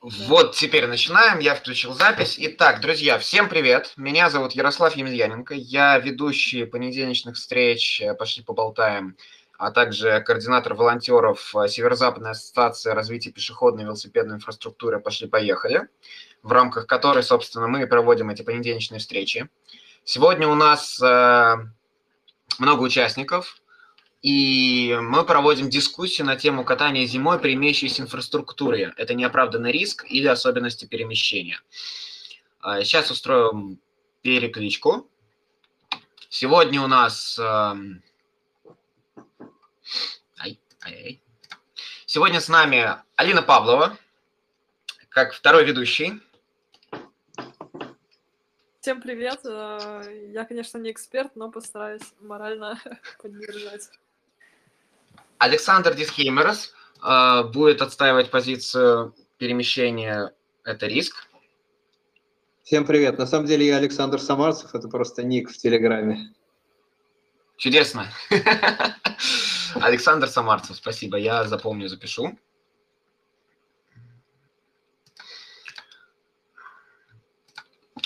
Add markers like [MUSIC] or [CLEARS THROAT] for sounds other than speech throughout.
Вот теперь начинаем. Я включил запись. Итак, друзья, всем привет. Меня зовут Ярослав Емельяненко. Я ведущий понедельничных встреч «Пошли поболтаем», а также координатор волонтеров Северо-Западной ассоциации развития пешеходной и велосипедной инфраструктуры «Пошли-поехали», в рамках которой, собственно, мы проводим эти понедельничные встречи. Сегодня у нас э, много участников, и мы проводим дискуссию на тему катания зимой при имеющейся инфраструктуре. Это неоправданный риск или особенности перемещения. А, сейчас устроим перекличку. Сегодня у нас... Эм, ай, ай, ай. Сегодня с нами Алина Павлова, как второй ведущий. Всем привет. Э, я, конечно, не эксперт, но постараюсь морально [LAUGHS] поддержать. Александр Дисхеймерс э, будет отстаивать позицию перемещения «это риск». Всем привет. На самом деле я Александр Самарцев, это просто ник в Телеграме. Чудесно. [LAUGHS] Александр Самарцев, спасибо, я запомню, запишу.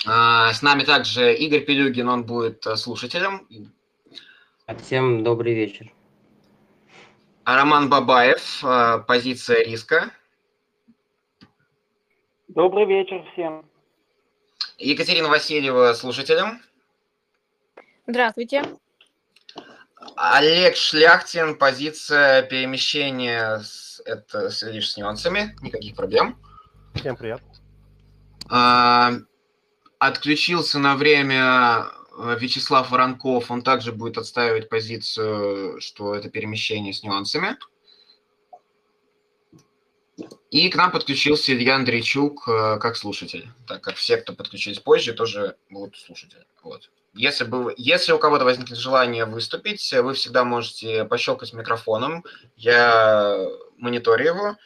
А, с нами также Игорь Пелюгин, он будет э, слушателем. Всем добрый вечер. Роман Бабаев, э, позиция риска. Добрый вечер всем. Екатерина Васильева, слушателям. Здравствуйте. Олег Шляхтин, позиция перемещения это, с, лишь с нюансами, никаких проблем. Всем привет. А, отключился на время Вячеслав Воронков, он также будет отстаивать позицию, что это перемещение с нюансами. И к нам подключился Илья Андрейчук э, как слушатель, так как все, кто подключились позже, тоже будут слушатели. Вот. Если, бы, если у кого-то возникнет желание выступить, вы всегда можете пощелкать микрофоном, я мониторю его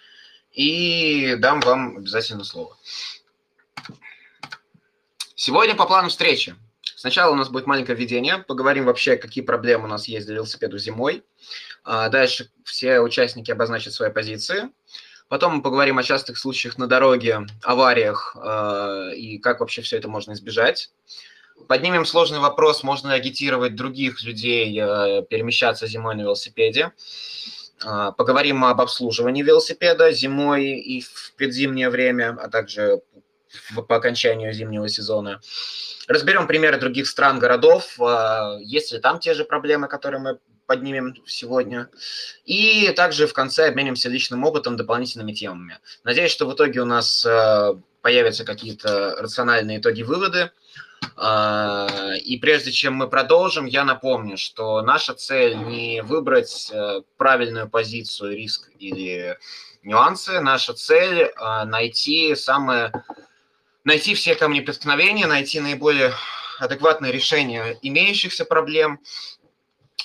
и дам вам обязательно слово. Сегодня по плану встречи Сначала у нас будет маленькое введение, поговорим вообще, какие проблемы у нас есть для велосипеда зимой. А, дальше все участники обозначат свои позиции. Потом мы поговорим о частых случаях на дороге, авариях а, и как вообще все это можно избежать. Поднимем сложный вопрос, можно ли агитировать других людей а, перемещаться зимой на велосипеде. Поговорим об обслуживании велосипеда зимой и в предзимнее время, а также по окончанию зимнего сезона. Разберем примеры других стран, городов, а, есть ли там те же проблемы, которые мы поднимем сегодня. И также в конце обменимся личным опытом, дополнительными темами. Надеюсь, что в итоге у нас а, появятся какие-то рациональные итоги, выводы. А, и прежде чем мы продолжим, я напомню, что наша цель не выбрать правильную позицию, риск или нюансы. Наша цель найти самые найти все камни преткновения, найти наиболее адекватное решение имеющихся проблем.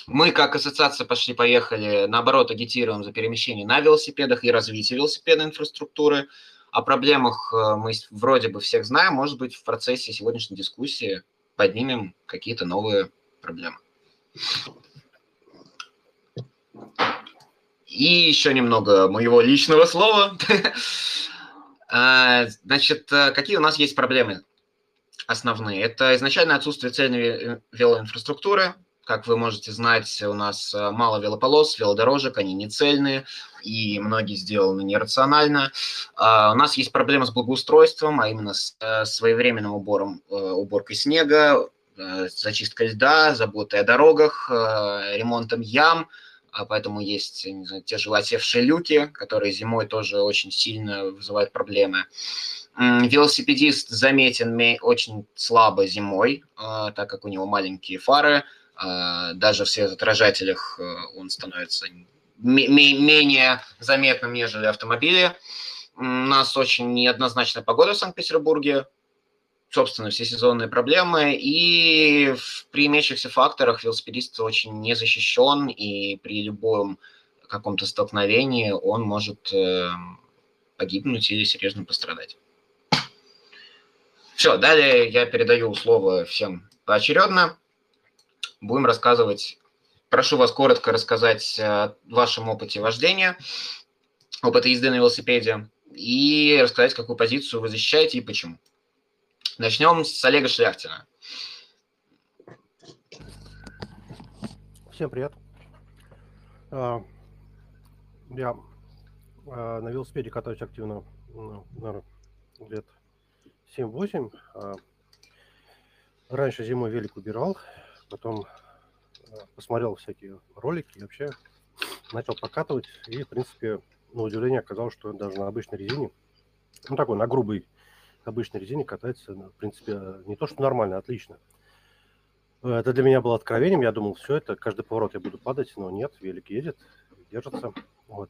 Мы, как ассоциация «Пошли-поехали», наоборот, агитируем за перемещение на велосипедах и развитие велосипедной инфраструктуры. О проблемах э, мы вроде бы всех знаем, может быть, в процессе сегодняшней дискуссии поднимем какие-то новые проблемы. И еще немного моего личного слова. [LAUGHS] А, значит, э, какие у нас есть проблемы основные? Это изначально отсутствие цельной велоинфраструктуры. Как вы можете знать, у нас э, мало велополос, велодорожек, они не цельные, и многие сделаны нерационально. А, у нас есть проблемы с благоустройством, а именно с э, своевременным убором, уборкой снега, зачисткой льда, заботой о дорогах, ремонтом ям – поэтому есть не знаю, те же латевшие люки, которые зимой тоже очень сильно вызывают проблемы. Велосипедист заметен очень слабо зимой, а, так как у него маленькие фары, а, даже в светоотражателях э, он становится менее заметным, нежели автомобили. У нас очень неоднозначная погода в Санкт-Петербурге, собственно, все сезонные проблемы. И при имеющихся факторах велосипедист очень не защищен, и при любом каком-то столкновении он может э, погибнуть или серьезно пострадать. Все, далее я передаю слово всем поочередно. Будем рассказывать. Прошу вас коротко рассказать о вашем опыте вождения, опыте езды на велосипеде, и рассказать, какую позицию вы защищаете и почему. Начнем с Олега Шляхтина. Всем привет. А, Я а, на велосипеде катаюсь активно, ну, наверное, лет 7-8. А, Раньше зимой велик убирал, потом посмотрел всякие ролики и вообще начал покатывать. И, в принципе, на удивление оказалось, что даже на обычной резине, ну такой, на грубой обычной резине катается, ну, в принципе, не то что нормально, а отлично. Это для меня было откровением. Я думал, все это, каждый поворот я буду падать, но нет, велик едет, держится. Вот.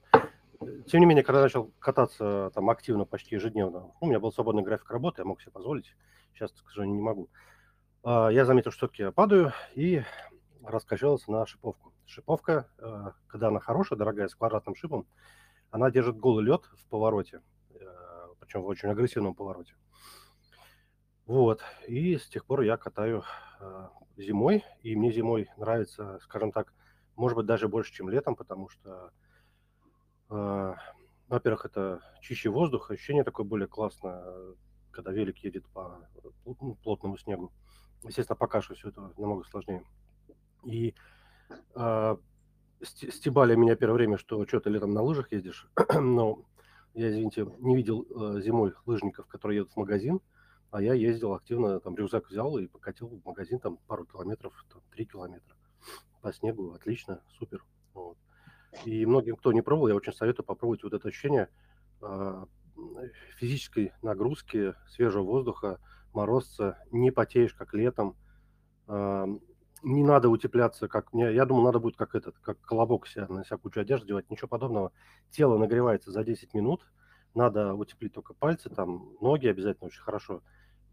Тем не менее, когда начал кататься там активно, почти ежедневно, ну, у меня был свободный график работы, я мог себе позволить. Сейчас, к сожалению, не могу. А, Я заметил, что все-таки я падаю и раскачался на шиповку. Шиповка, э, когда она хорошая, дорогая, с квадратным шипом, она держит голый лед в повороте, э, причем в очень агрессивном повороте. Вот. И с тех пор я катаю э, зимой, и мне зимой нравится, скажем так, может быть, даже больше, чем летом, потому что, э, во-первых, это чище воздух, ощущение такое более классное, э, когда велик едет по ну, плотному снегу. Естественно, по каше все это намного сложнее. И э, стебали меня первое время, что что ты летом на лыжах ездишь, [CLEARS THROAT] но я, извините, не видел э, зимой лыжников, которые едут в магазин, а я ездил активно, там рюкзак взял и покатил в магазин там пару километров, там, три километра по снегу, отлично, супер. Вот. И многим, кто не пробовал, я очень советую попробовать вот это ощущение а, физической нагрузки, свежего воздуха, морозца, не потеешь, как летом, а, не надо утепляться, как мне, я думал, надо будет как этот, как колобок себя на себя кучу одежды девать, ничего подобного. Тело нагревается за 10 минут, надо утеплить только пальцы, там ноги обязательно очень хорошо.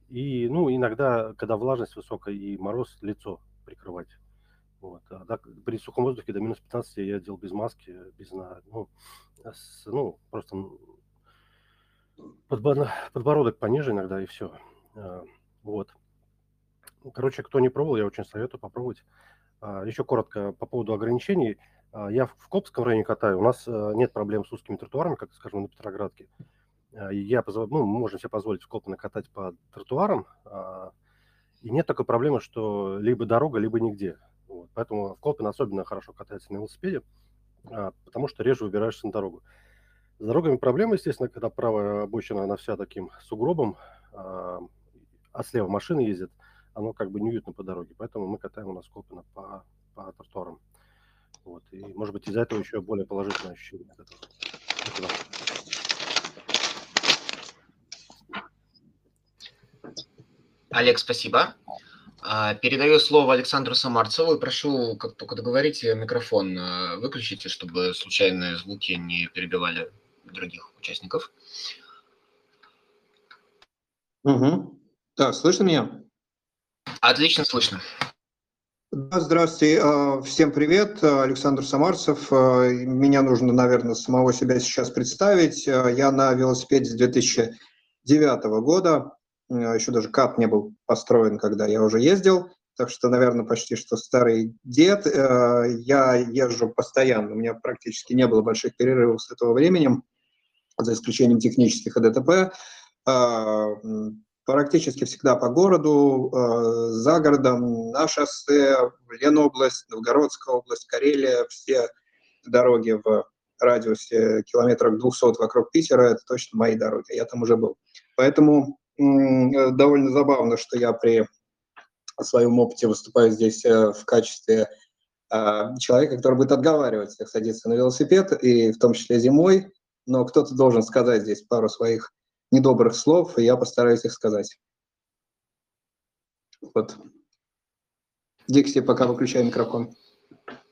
И, ну, иногда, когда влажность высокая и мороз, лицо прикрывать. Вот. А так, при сухом воздухе до минус 15 я делал без маски, без, ну, с- ну просто подбородок пониже иногда и все. Вот. Короче, кто не пробовал, я очень советую попробовать. А, Еще коротко по поводу ограничений. А, Я в Копском районе катаю. У нас э, нет проблем с узкими тротуарами, как, скажем, на Петроградке. И Я позво- ну, мы можем себе позволить в Копно катать по тротуарам. а, И нет такой проблемы, что либо дорога, либо нигде. Вот. Поэтому в Колпино особенно хорошо катается на велосипеде, а, потому что реже выбираешься на дорогу. С дорогами проблема, естественно, когда правая обочина, она вся таким сугробом, а слева машины ездят, оно как бы неуютно по дороге. Поэтому мы катаем у нас Колпино по, по тротуарам. Вот. И, может быть, из-за этого еще более положительное ощущение от этого. Спасибо. Олег, спасибо. А, Передаю слово Александру Самарцеву и прошу, как только договорите, микрофон э, выключите, чтобы случайные звуки не перебивали других участников. Угу. Так, слышно меня? Отлично слышно. Да, здравствуйте. э, Всем привет. э, Александр Самарцев. Э, Меня нужно, наверное, самого себя сейчас представить. Я на велосипеде с 2009 года. Еще даже кат не был построен, когда я уже ездил. Так что, наверное, почти что старый дед. Я езжу постоянно. У меня практически не было больших перерывов с этого времени, за исключением технических и ДТП. Практически всегда по городу, э, за городом, на шоссе, Ленобласть, Новгородская область, Карелия, все дороги в радиусе километров 200 вокруг Питера, это точно мои дороги, я там уже был. Поэтому э, довольно забавно, что я при своем опыте выступаю здесь э, в качестве э, человека, который будет отговаривать всех садиться на велосипед, и в том числе зимой, но кто-то должен сказать здесь пару своих недобрых слов, и я постараюсь их сказать. Вот. Дикси, пока выключаю микрофон.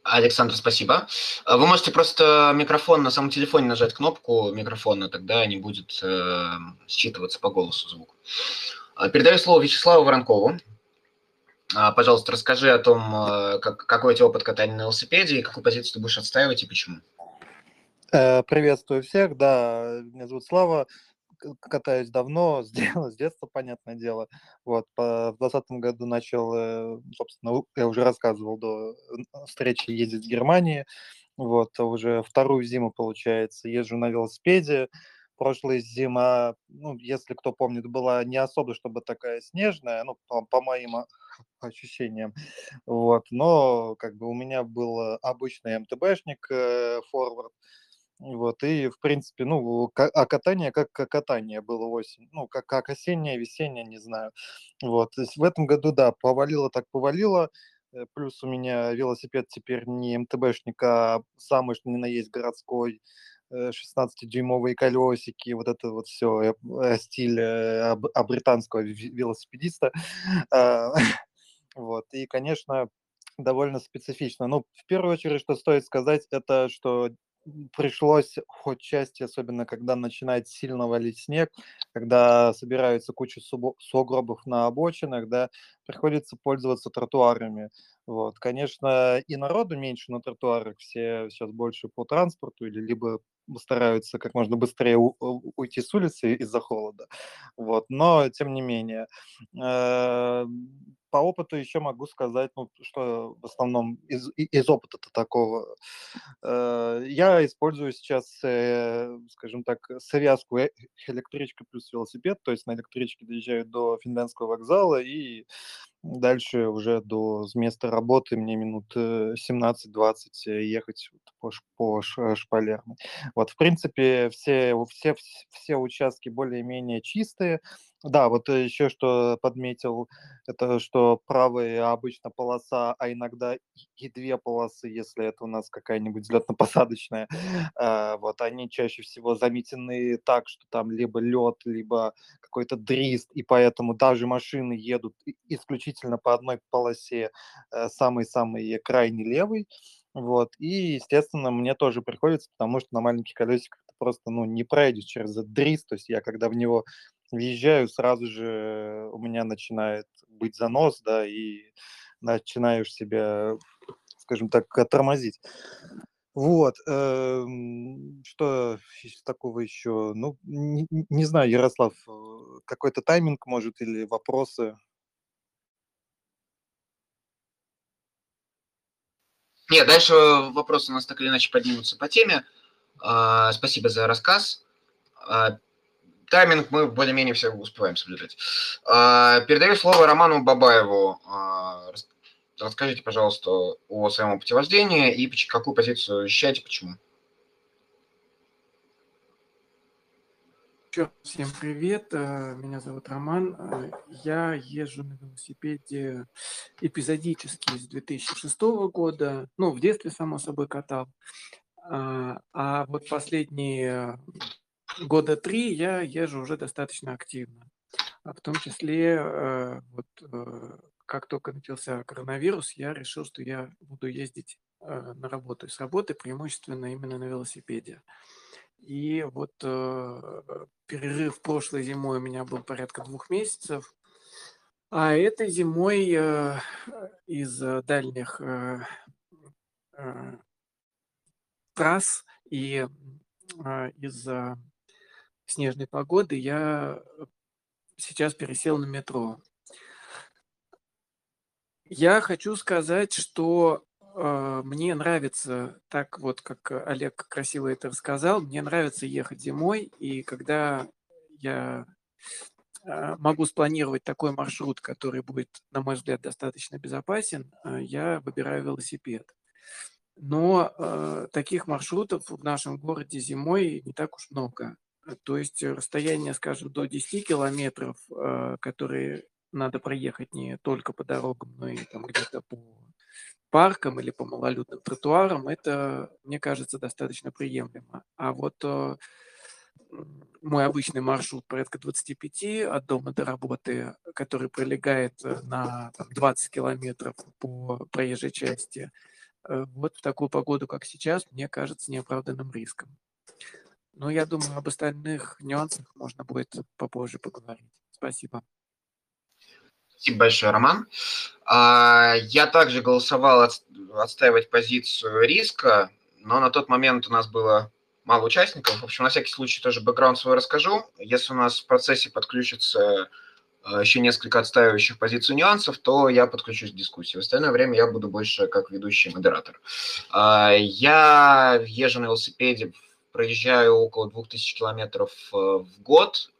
Александр, спасибо. А Вы можете просто микрофон на самом телефоне нажать кнопку микрофона, тогда не будет э, считываться по голосу звук. А, Передаю слово Вячеславу Воронкову. А, Пожалуйста, расскажи о том, э, как, какой у тебя опыт катания на велосипеде, и какую позицию ты будешь отстаивать и почему. Э, Приветствую всех, да, меня зовут Слава, катаюсь давно, [LAUGHS] с, де- с детства, понятное дело. Вот, по- в двадцатом году начал, э, собственно, я уже рассказывал до э, встречи ездить в Германии, вот, уже вторую зиму, получается, езжу на велосипеде, прошлая зима, ну, если кто помнит, была не особо, чтобы такая снежная, ну, по, по моим а, [LAUGHS] ощущениям, вот, но как бы у меня был обычный МТБшник э, форвард, вот, и, в принципе, ну, а катание как катание было осень, ну, как, как осеннее, весеннее, не знаю. Вот, то есть в этом году, да, повалило так повалило, э, плюс у меня велосипед теперь не МТБшник, а самый, что ни на есть, городской, 16-дюймовые э, колесики, вот это вот все, э, стиль а британского велосипедиста. [LAUGHS] А, вот, и, конечно, довольно специфично. Ну, в первую очередь, что стоит сказать, это что пришлось хоть части, особенно когда начинает сильно валить снег, когда собираются куча сугробов на обочинах, да, приходится пользоваться тротуарами. Вот, конечно, и народу меньше на тротуарах, все сейчас больше по транспорту или либо стараются как можно быстрее уйти с улицы из-за холода. Вот, но тем не менее. Э, по опыту еще могу сказать, ну, что в основном из, из опыта-то такого. Э, я использую сейчас, э, скажем так, связку электричка плюс велосипед, то есть на электричке доезжаю до Финляндского вокзала и Дальше уже до места работы мне минут 17-20 э, ехать по, по шпалерной. Вот, в принципе, все, все, все участки более-менее чистые. Да, вот еще что подметил, это что правая обычно полоса, а иногда и две полосы, если это у нас какая-нибудь взлетно-посадочная, а, вот они чаще всего заметены так, что там либо лед, либо какой-то дрист, и поэтому даже машины едут исключительно по одной полосе, э, самый-самый крайний левый, вот, и, естественно, мне тоже приходится, потому что на маленьких колесиках ты просто, ну, не пройдешь через этот дрист, то есть я когда в него въезжаю, сразу же у меня начинает быть занос, да, и начинаешь себя, скажем так, тормозить. Вот, эм, что такого еще? Ну, не, не знаю, Ярослав, э, какой-то тайминг, может, или вопросы? Нет, дальше вопросы у нас так или иначе поднимутся по теме. А, спасибо за рассказ. Тайминг мы более-менее все успеваем соблюдать. А, передаю слово Роману Бабаеву. А, расскажите, пожалуйста, о своем опыте вождения и какую позицию защищаете, почему. Всем привет, э, меня зовут Роман. Э, я езжу на велосипеде эпизодически с 2006 года. Ну, в детстве, само собой, катал. А, а вот последние года три я езжу уже достаточно активно. А в том числе, э, вот э, как только начался коронавирус, я решил, что я буду ездить э, на работу. И с работы преимущественно именно на велосипеде. И вот перерыв прошлой зимой у меня был порядка двух месяцев. А этой зимой из дальних трасс и из снежной погоды я сейчас пересел на метро. Я хочу сказать, что э, мне нравится, так вот как Олег красиво это рассказал, мне нравится ехать зимой, и когда я э, могу спланировать такой маршрут, который будет, на мой взгляд, достаточно безопасен, э, я выбираю велосипед. Но э, таких маршрутов в нашем городе зимой не так уж много. Э, то есть э, расстояние, скажем, до 10 километров, э, которые надо проехать не только по дорогам, но и там где-то по паркам или по малолюдным тротуарам, это, мне кажется, достаточно приемлемо. А вот мой обычный маршрут порядка 25 от дома до работы, который пролегает на там, 20 километров по проезжей части, вот в такую погоду, как сейчас, мне кажется неоправданным риском. Но я думаю, об остальных нюансах можно будет попозже поговорить. Спасибо. Спасибо большое, Роман. А, я также голосовал отстаивать позицию риска, но на тот момент у нас было мало участников. В общем, на всякий случай тоже бэкграунд свой расскажу. Если у нас в процессе подключится а, еще несколько отстаивающих позицию нюансов, то я подключусь к дискуссии. В остальное время я буду больше как ведущий модератор. А, я езжу на велосипеде проезжаю около 2000 километров э, в год.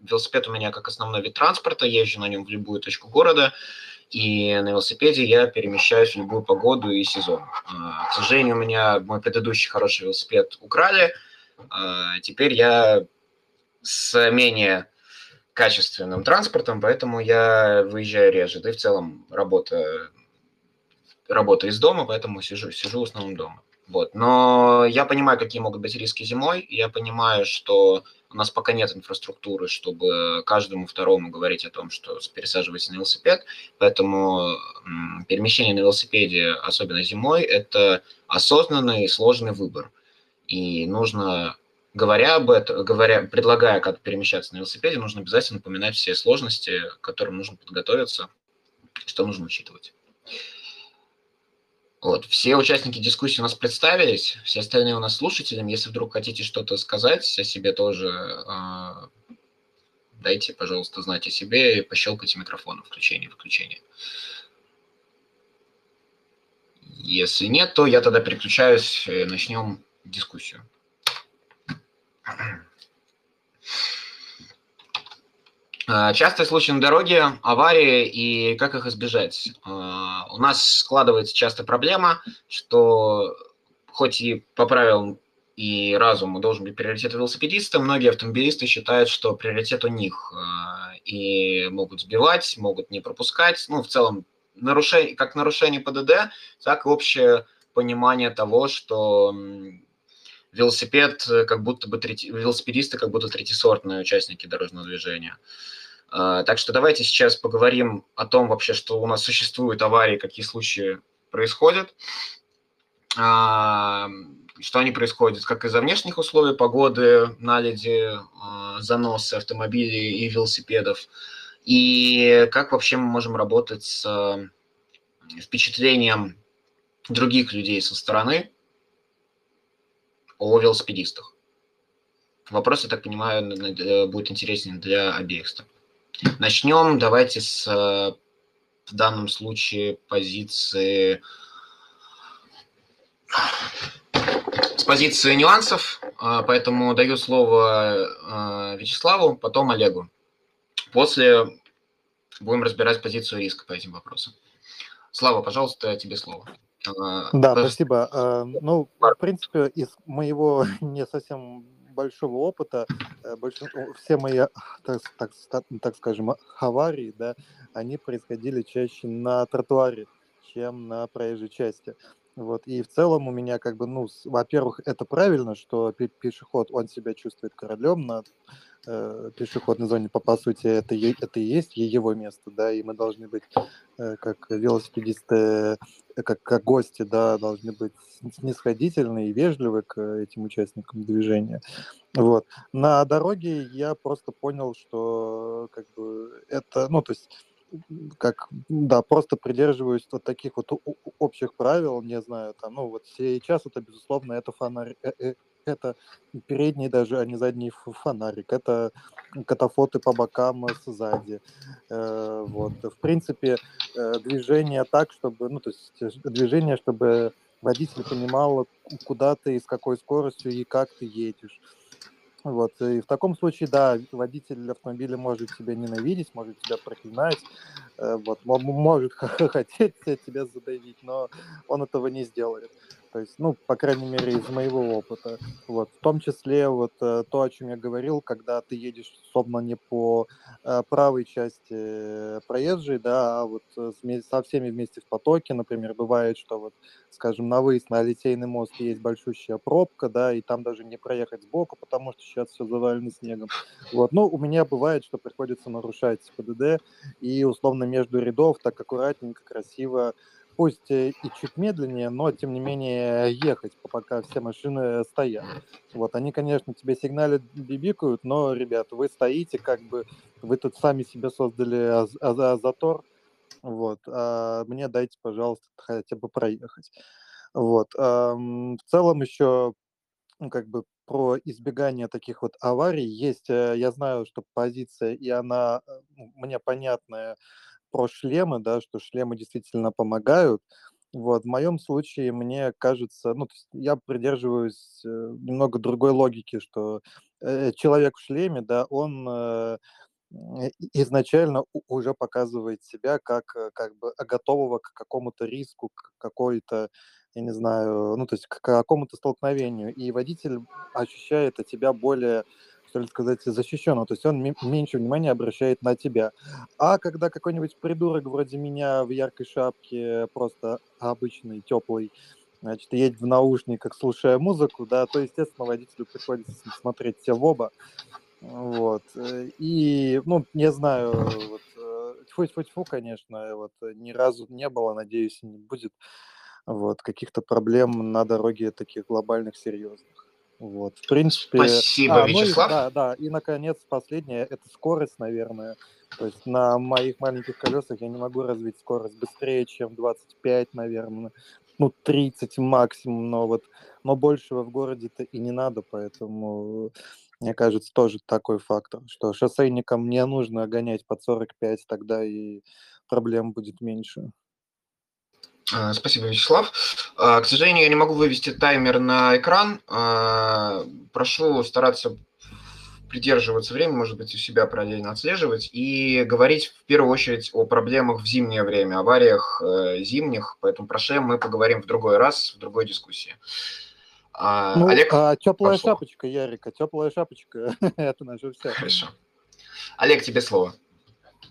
Велосипед у меня как основной вид транспорта, езжу на нем в любую точку города, и на велосипеде я перемещаюсь в любую погоду и сезон. А, к сожалению, у меня мой предыдущий хороший велосипед украли, а, теперь я с менее качественным транспортом, поэтому я выезжаю реже, да и в целом работа, работа из дома, поэтому сижу, сижу в основном дома. Вот. Но я понимаю, какие могут быть риски зимой. Я понимаю, что у нас пока нет инфраструктуры, чтобы каждому второму говорить о том, что пересаживайся на велосипед. Поэтому перемещение на велосипеде, особенно зимой, это осознанный и сложный выбор. И нужно, говоря об этом, говоря, предлагая, как перемещаться на велосипеде, нужно обязательно напоминать все сложности, к которым нужно подготовиться, что нужно учитывать. Вот. Все участники дискуссии у нас представились, все остальные у нас слушатели. Если вдруг хотите что-то сказать о себе тоже, э, дайте, пожалуйста, знать о себе и пощелкайте микрофоном включение-выключение. Если нет, то я тогда переключаюсь, и начнем дискуссию. А, частые случаи на дороге, аварии и как их избежать. А, у нас складывается часто проблема, что хоть и по правилам и разуму должен быть приоритет велосипедиста, многие автомобилисты считают, что приоритет у них а, и могут сбивать, могут не пропускать. Ну, в целом, нарушение, как нарушение ПДД, так и общее понимание того, что велосипед как будто бы третий, велосипедисты как будто третисортные участники дорожного движения. А, так что давайте сейчас поговорим о том вообще, что у нас существуют аварии, какие случаи происходят, а, что они происходят как из-за внешних условий погоды, наледи, а, заносы автомобилей и велосипедов, и как вообще мы можем работать с впечатлением других людей со стороны о велосипедистах. Вопрос, я так понимаю, будет интересен для обеих сторон. Начнем давайте с в данном случае позиции с позиции нюансов, а, поэтому даю слово а, Вячеславу, потом Олегу. После будем разбирать позицию риска по этим вопросам. Слава, пожалуйста, тебе слово. А, да, спасибо. Ну, в принципе, из моего [LAUGHS] не совсем большого опыта, э, большинство, все мои, так, так, так скажем, аварии, да, они происходили чаще на тротуаре, чем на проезжей части. Вот, и в целом у меня как бы, ну, во-первых, это правильно, что пешеход, он себя чувствует королем на э, пешеходной зоне, по, по сути, это, это и есть его место, да, и мы должны быть, э, как велосипедисты, э, как, как гости, да, должны быть снисходительны и вежливы к этим участникам движения. Вот. На дороге я просто понял, что как бы это, ну, то есть как, да, просто придерживаюсь вот таких вот общих правил, не знаю, там, ну, вот сейчас это, безусловно, это фонарь, э, э, это передний даже, а не задний фонарик, это катафоты по бокам сзади, э, вот, в принципе, движение так, чтобы, ну, то есть движение, чтобы водитель понимал, куда ты, с какой скоростью и как ты едешь, вот, и в таком случае, да, водитель автомобиля может тебя ненавидеть, может тебя проклинать, э, вот, может [LAUGHS] хотеть тебя задавить, но он этого не сделает. То есть, ну, по крайней мере, из моего опыта. Вот. В том числе вот э, то, о чем я говорил, когда ты едешь, собственно, не по э, правой части проезжей, да, а вот со всеми вместе в потоке, например, бывает, что вот, скажем, на выезд на Литейный мост есть большущая пробка, да, и там даже не проехать сбоку, потому что сейчас все завалено снегом. Вот. Ну, у меня бывает, что приходится нарушать ПДД, и условно между рядов так аккуратненько, красиво пусть и чуть медленнее, но тем не менее ехать, пока все машины стоят. Вот, они, конечно, тебе сигналят, бибикают, но, ребят, вы стоите, как бы, вы тут сами себе создали затор, вот, а мне дайте, пожалуйста, хотя бы проехать. Вот, в целом еще, как бы, про избегание таких вот аварий есть, э, я знаю, что позиция, и она ну, мне понятная, про шлемы, да, что шлемы действительно помогают. Вот, в моем случае, мне кажется, ну, я придерживаюсь э, немного другой логики, что э, человек в шлеме, да, он э, изначально уже показывает себя как, как бы готового к какому-то риску, к какой-то, я не знаю, ну, то есть к какому-то столкновению. И водитель ощущает от тебя более ли сказать, защищенного, то есть он меньше внимания обращает на тебя. А когда какой-нибудь придурок вроде меня в яркой шапке, просто обычный, теплый, значит, едет в наушниках, слушая музыку, да, то, естественно, водителю приходится смотреть все в оба. Вот. И, ну, не знаю, вот, тьфу-тьфу-тьфу, конечно, вот, ни разу не было, надеюсь, не будет вот, каких-то проблем на дороге таких глобальных, серьезных. Вот, в принципе... Спасибо, а, Вячеслав. Ну и, да, да, и, наконец, последнее, это скорость, наверное. То есть на моих маленьких колесах я не могу развить скорость быстрее, чем 25, наверное, ну, 30 максимум, но вот, но большего в городе-то и не надо, поэтому, мне кажется, тоже такой фактор, что шоссейникам не нужно гонять под 45, тогда и проблем будет меньше. А, спасибо, Вячеслав. А, к сожалению, я не могу вывести таймер на экран. А, прошу стараться придерживаться времени, может быть, у себя параллельно отслеживать и говорить в первую очередь о проблемах в зимнее время, авариях э, зимних. Поэтому про шлем мы поговорим в другой раз, в другой дискуссии. Ну, Олег, а, теплая прошло. шапочка, Ярика, теплая шапочка, [LAUGHS] это наше все. Хорошо. Олег, тебе слово.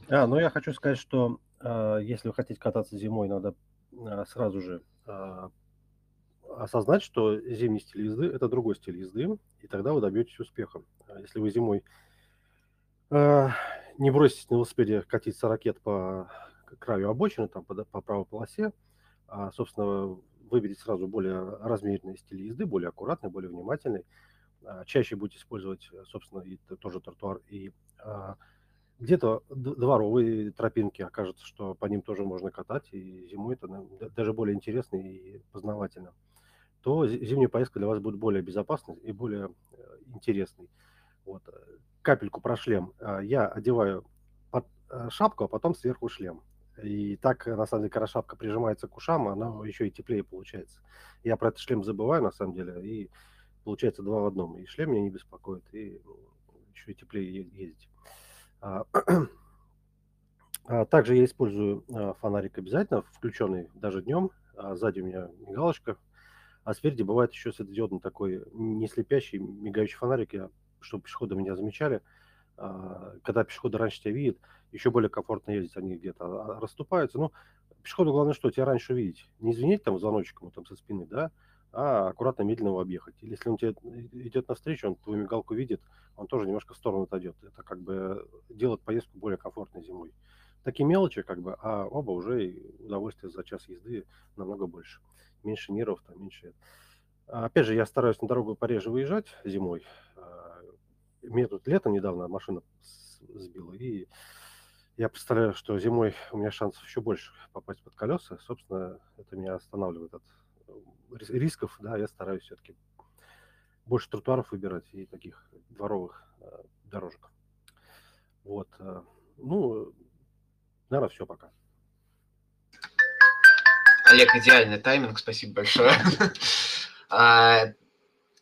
А, ну я хочу сказать, что э, если вы хотите кататься зимой, надо а, сразу же а, осознать, что зимний стиль езды – это другой стиль езды, и тогда вы добьетесь успеха. А если вы зимой не бросите на велосипеде катиться ракет по краю обочины, там, по, правой полосе, а, собственно, выберите сразу более размеренный стиль езды, более аккуратный, более внимательный, чаще будете использовать, собственно, и тоже тротуар, и где-то дворовые тропинки, окажется, что по ним тоже можно катать, и зимой это даже более интересно и познавательно, то зимняя поездка для вас будет более безопасной и более э, интересной. Вот. Э, капельку про шлем. А, я одеваю под э, шапку, а потом сверху шлем. И так, на самом деле, когда шапка прижимается к ушам, она еще и теплее получается. Я про этот шлем забываю, на самом деле, и получается два в одном. И шлем меня не беспокоит, и ну, еще и теплее ездить. А, [CLEARS THROAT] а, также я использую а, фонарик обязательно, включенный даже днем. Сзади у меня мигалочка, а спереди бывает еще светодиодный такой не слепящий, мигающий фонарик, я, чтобы пешеходы меня замечали. Когда пешеходы раньше тебя видят, еще более комфортно ездить, они где-то расступаются. Но пешеходу главное что, тебя раньше увидеть. Не звенеть там звоночком там со спины, да, а аккуратно, медленно его объехать. Или если он тебе идет навстречу, он твою мигалку видит, он тоже немножко в сторону отойдет. Это как бы делает поездку более комфортной зимой. Такие мелочи, как бы, а оба уже удовольствие за час езды намного больше. Меньше нервов, там, меньше... А, опять же, я стараюсь на дорогу пореже выезжать зимой. А, мне тут летом недавно машина сбила, и я представляю, что зимой у меня шансов еще больше попасть под колеса. Собственно, это меня останавливает от рисков, да, я стараюсь все-таки больше тротуаров выбирать и таких дворовых э, дорожек. Вот. Э, ну, наверное, все пока. Олег, идеальный тайминг, спасибо большое. [LAUGHS] а,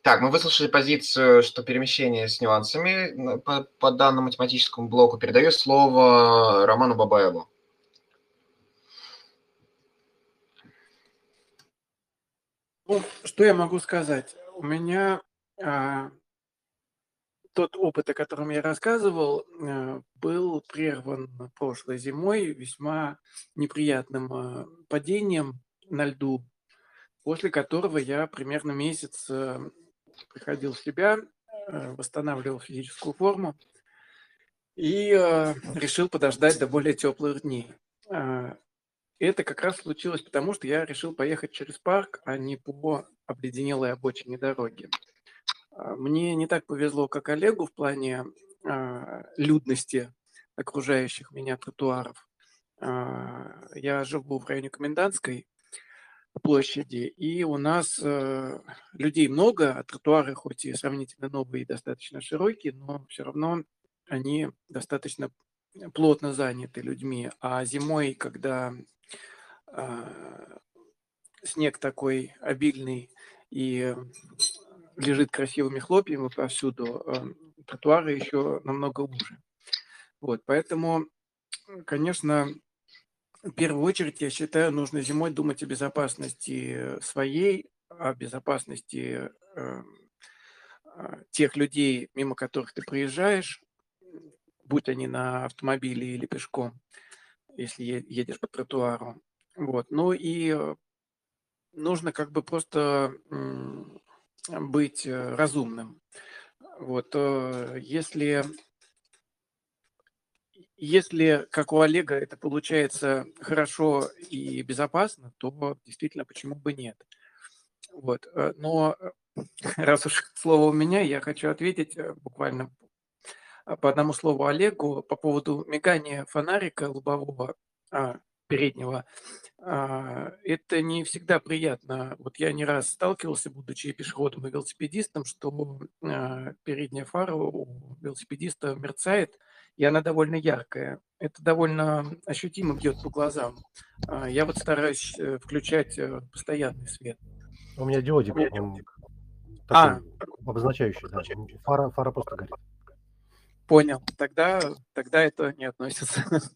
так, мы выслушали позицию, что перемещение с нюансами по, по данному математическому блоку. Передаю слово Роману Бабаеву. Ну, что я могу сказать? У меня а, тот опыт, о котором я рассказывал, а, был прерван прошлой зимой весьма неприятным а, падением на льду, после которого я примерно месяц а, приходил в себя, а, восстанавливал физическую форму и а, решил подождать до более теплых дней. А, это как раз случилось потому, что я решил поехать через парк, а не по обледенелой обочине дороги. А, мне не так повезло, как Олегу в плане а, людности окружающих меня тротуаров. А, я живу в районе Комендантской площади, и у нас э, людей много, а тротуары хоть и сравнительно новые и достаточно широкие, но все равно они достаточно плотно заняты людьми. А зимой, когда снег такой обильный и лежит красивыми хлопьями повсюду, э, тротуары еще намного лучше. Вот, поэтому, конечно, в первую очередь, я считаю, нужно зимой думать о безопасности своей, о безопасности э, тех людей, мимо которых ты проезжаешь, будь они на автомобиле или пешком, если едешь по тротуару. Вот. Ну и нужно как бы просто быть э, разумным. Вот. Э, если, если, как у Олега, это получается хорошо и безопасно, то действительно почему бы нет. Вот. Э, но [LAUGHS] раз уж слово у меня, я хочу ответить буквально по одному слову Олегу по поводу мигания фонарика лобового а, переднего. А, это не всегда приятно. Вот я не раз сталкивался, будучи пешеходом и велосипедистом, что а, передняя фара у велосипедиста мерцает, и она довольно яркая. Это довольно ощутимо бьет по глазам. А, я вот стараюсь э, включать э, постоянный свет. У меня диодик, он такой а. обозначающий, да. Фара, фара просто горит. Понял. Тогда, тогда это не относится. [LAUGHS]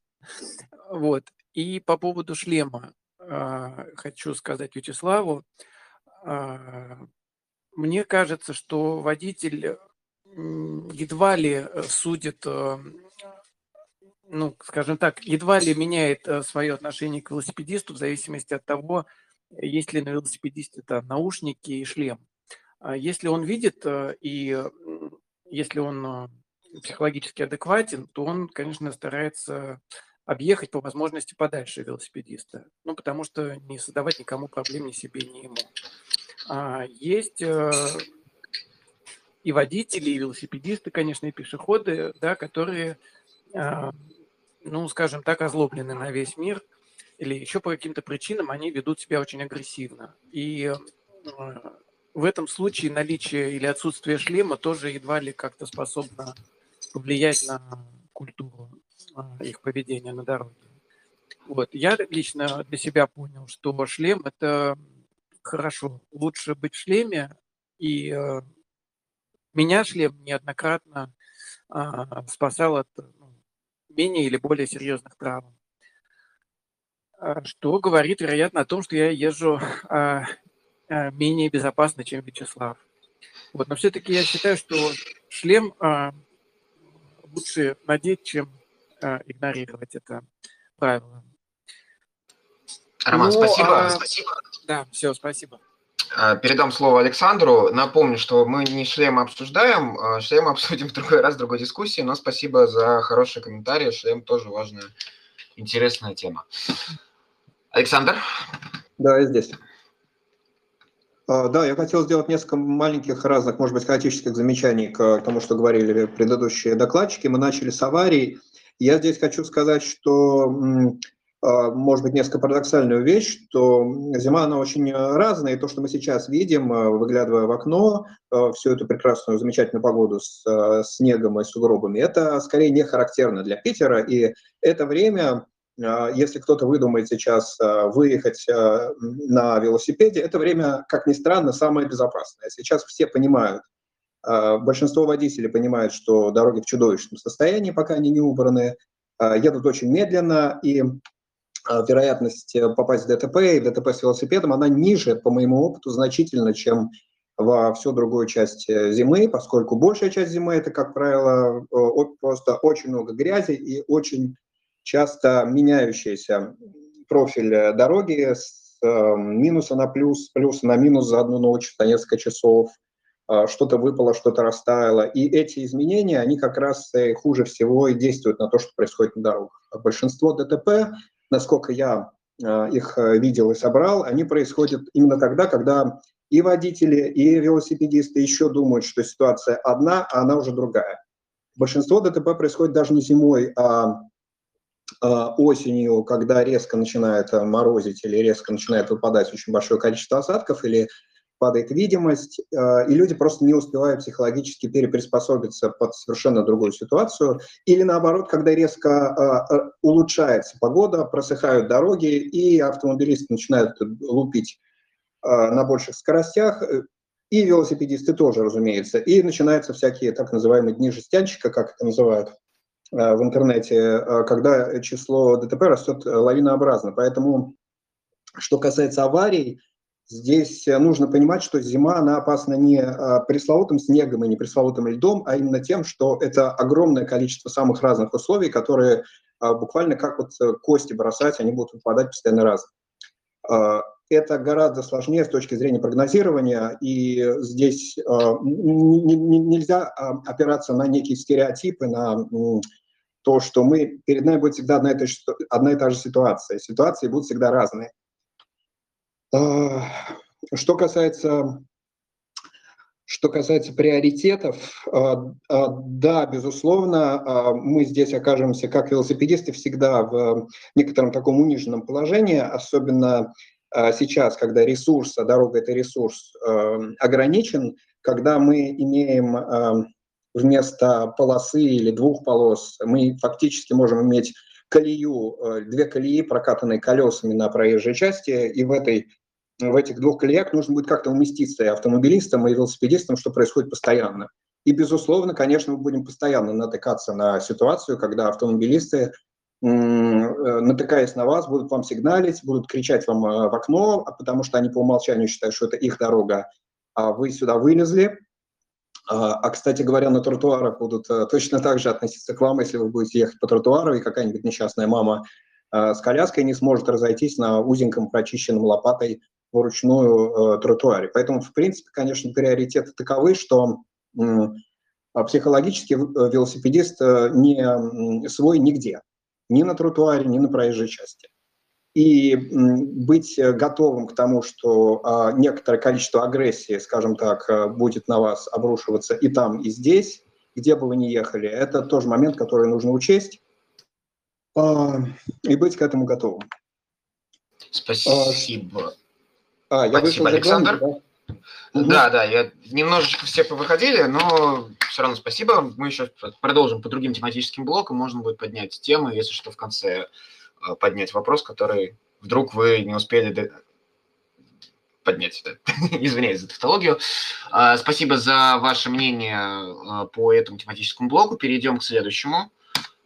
Вот. И по поводу шлема э, хочу сказать Вячеславу. Э, мне кажется, что водитель едва ли судит, э, ну, скажем так, едва ли меняет свое отношение к велосипедисту в зависимости от того, есть ли на велосипедисте там наушники и шлем. А если он видит и если он психологически адекватен, то он, конечно, старается объехать по возможности подальше велосипедиста. Ну, потому что не создавать никому проблем ни себе, ни ему. А есть э, и водители, и велосипедисты, конечно, и пешеходы, да, которые, э, ну, скажем так, озлоблены на весь мир, или еще по каким-то причинам они ведут себя очень агрессивно. И э, в этом случае наличие или отсутствие шлема тоже едва ли как-то способно повлиять на культуру а, их поведения на дороге. Вот. Я лично для себя понял, что шлем – это хорошо. Лучше быть в шлеме, и э, меня шлем неоднократно э, спасал от ну, менее или более серьезных травм. Что говорит, вероятно, о том, что я езжу э, э, менее безопасно, чем Вячеслав. Вот. Но все-таки я считаю, что шлем э, лучше надеть, чем э, игнорировать это правило. Роман, ну, спасибо. А, спасибо. Да, все, спасибо. А, передам слово Александру. Напомню, что мы не шлем обсуждаем, а шлем [LAUGHS] обсудим в другой раз, в другой дискуссии, но спасибо за хорошие комментарии. Шлем тоже важная, интересная тема. Александр? Да, я здесь. А, да, я хотел сделать несколько маленьких разных, может быть, хаотических замечаний к тому, что говорили предыдущие докладчики. Мы начали с аварий. Я здесь хочу сказать, что, а, может быть, несколько парадоксальную вещь, что зима, она очень разная, и то, что мы сейчас видим, а, выглядывая в окно, всю эту прекрасную, замечательную погоду с снегом и сугробами, это скорее не характерно для Питера, и это время если кто-то выдумает сейчас а, выехать а, на велосипеде, это время, как ни странно, самое безопасное. Сейчас все понимают, большинство водителей понимают, что дороги в чудовищном состоянии, пока они не убраны, едут очень медленно, и вероятность попасть в ДТП и в ДТП с велосипедом, она ниже, по моему опыту, значительно, чем во всю другую часть э, зимы, поскольку большая часть зимы это, как правило, просто очень много грязи и очень часто меняющийся профиль э, дороги с э, минуса на плюс, плюса на минус за одну ночь, на несколько часов, э, что-то выпало, что-то растаяло. И эти изменения, они как раз хуже всего и действуют на то, что происходит на дорогах. Большинство ДТП, насколько я их видел и собрал, они происходят именно тогда, когда и водители, и велосипедисты еще думают, что ситуация одна, а она уже другая. Большинство ДТП происходит даже не зимой, а осенью, когда резко начинает э, морозить или резко начинает выпадать очень большое количество осадков или падает видимость, э, и люди просто не успевают психологически переприспособиться под совершенно другую ситуацию, или наоборот, когда резко улучшается погода, просыхают дороги, и автомобилисты начинают лупить на больших скоростях, и велосипедисты тоже, разумеется. И начинаются всякие так называемые дни жестянщика, как это называют в интернете, когда число ДТП растет лавинообразно. Поэтому, что касается аварий, Здесь э, нужно понимать, что зима, она опасна не пресловутым снегом и не пресловутым льдом, а именно тем, что это огромное количество самых разных условий, которые буквально как вот э, кости бросать, они будут выпадать постоянно раз. Это гораздо сложнее с точки зрения прогнозирования, и здесь нельзя опираться на некие стереотипы, на то, что мы, перед нами будет всегда одна и, та, одна и та же ситуация. Ситуации будут всегда разные. А, что касается, что касается приоритетов, а, а, да, безусловно, мы здесь окажемся, как велосипедисты, всегда в некотором таком униженном положении, особенно сейчас, когда ресурс, а дорога – это ресурс, ограничен, когда мы имеем вместо полосы или двух полос, мы фактически можем иметь колею, две колеи, прокатанные колесами на проезжей части, и в этой в этих двух колеях нужно будет как-то уместиться и автомобилистам, и велосипедистам, что происходит постоянно. И, безусловно, конечно, мы будем постоянно натыкаться на ситуацию, когда автомобилисты, э, натыкаясь на вас, будут вам сигналить, будут кричать вам э, в окно, а потому что они по умолчанию считают, что это их дорога, а вы сюда вылезли. А, а кстати говоря, на тротуарах будут э, точно так же относиться к вам, если вы будете ехать по тротуару, и какая-нибудь несчастная мама с коляской не сможет разойтись на узеньком прочищенном лопатой вручную э, тротуаре. Поэтому, в принципе, конечно, приоритеты таковы, что э, психологически э, велосипедист э, не свой нигде, ни на тротуаре, ни на проезжей части. И быть готовым к тому, что э, некоторое количество агрессии, скажем так, э, будет на вас обрушиваться и там, и здесь, где бы вы ни ехали, это тоже момент, который нужно учесть э, и быть к этому готовым. Спасибо. А, я Спасибо, Александр. Главный, да? Да, да, я немножечко все повыходили, но все равно спасибо. Мы еще продолжим по другим тематическим блокам. Можно будет поднять темы, если что, в конце э, поднять вопрос, который вдруг вы не успели поднять. [LAUGHS] Извиняюсь за тавтологию. А, спасибо за ваше мнение э, по этому тематическому блоку. Перейдем к следующему,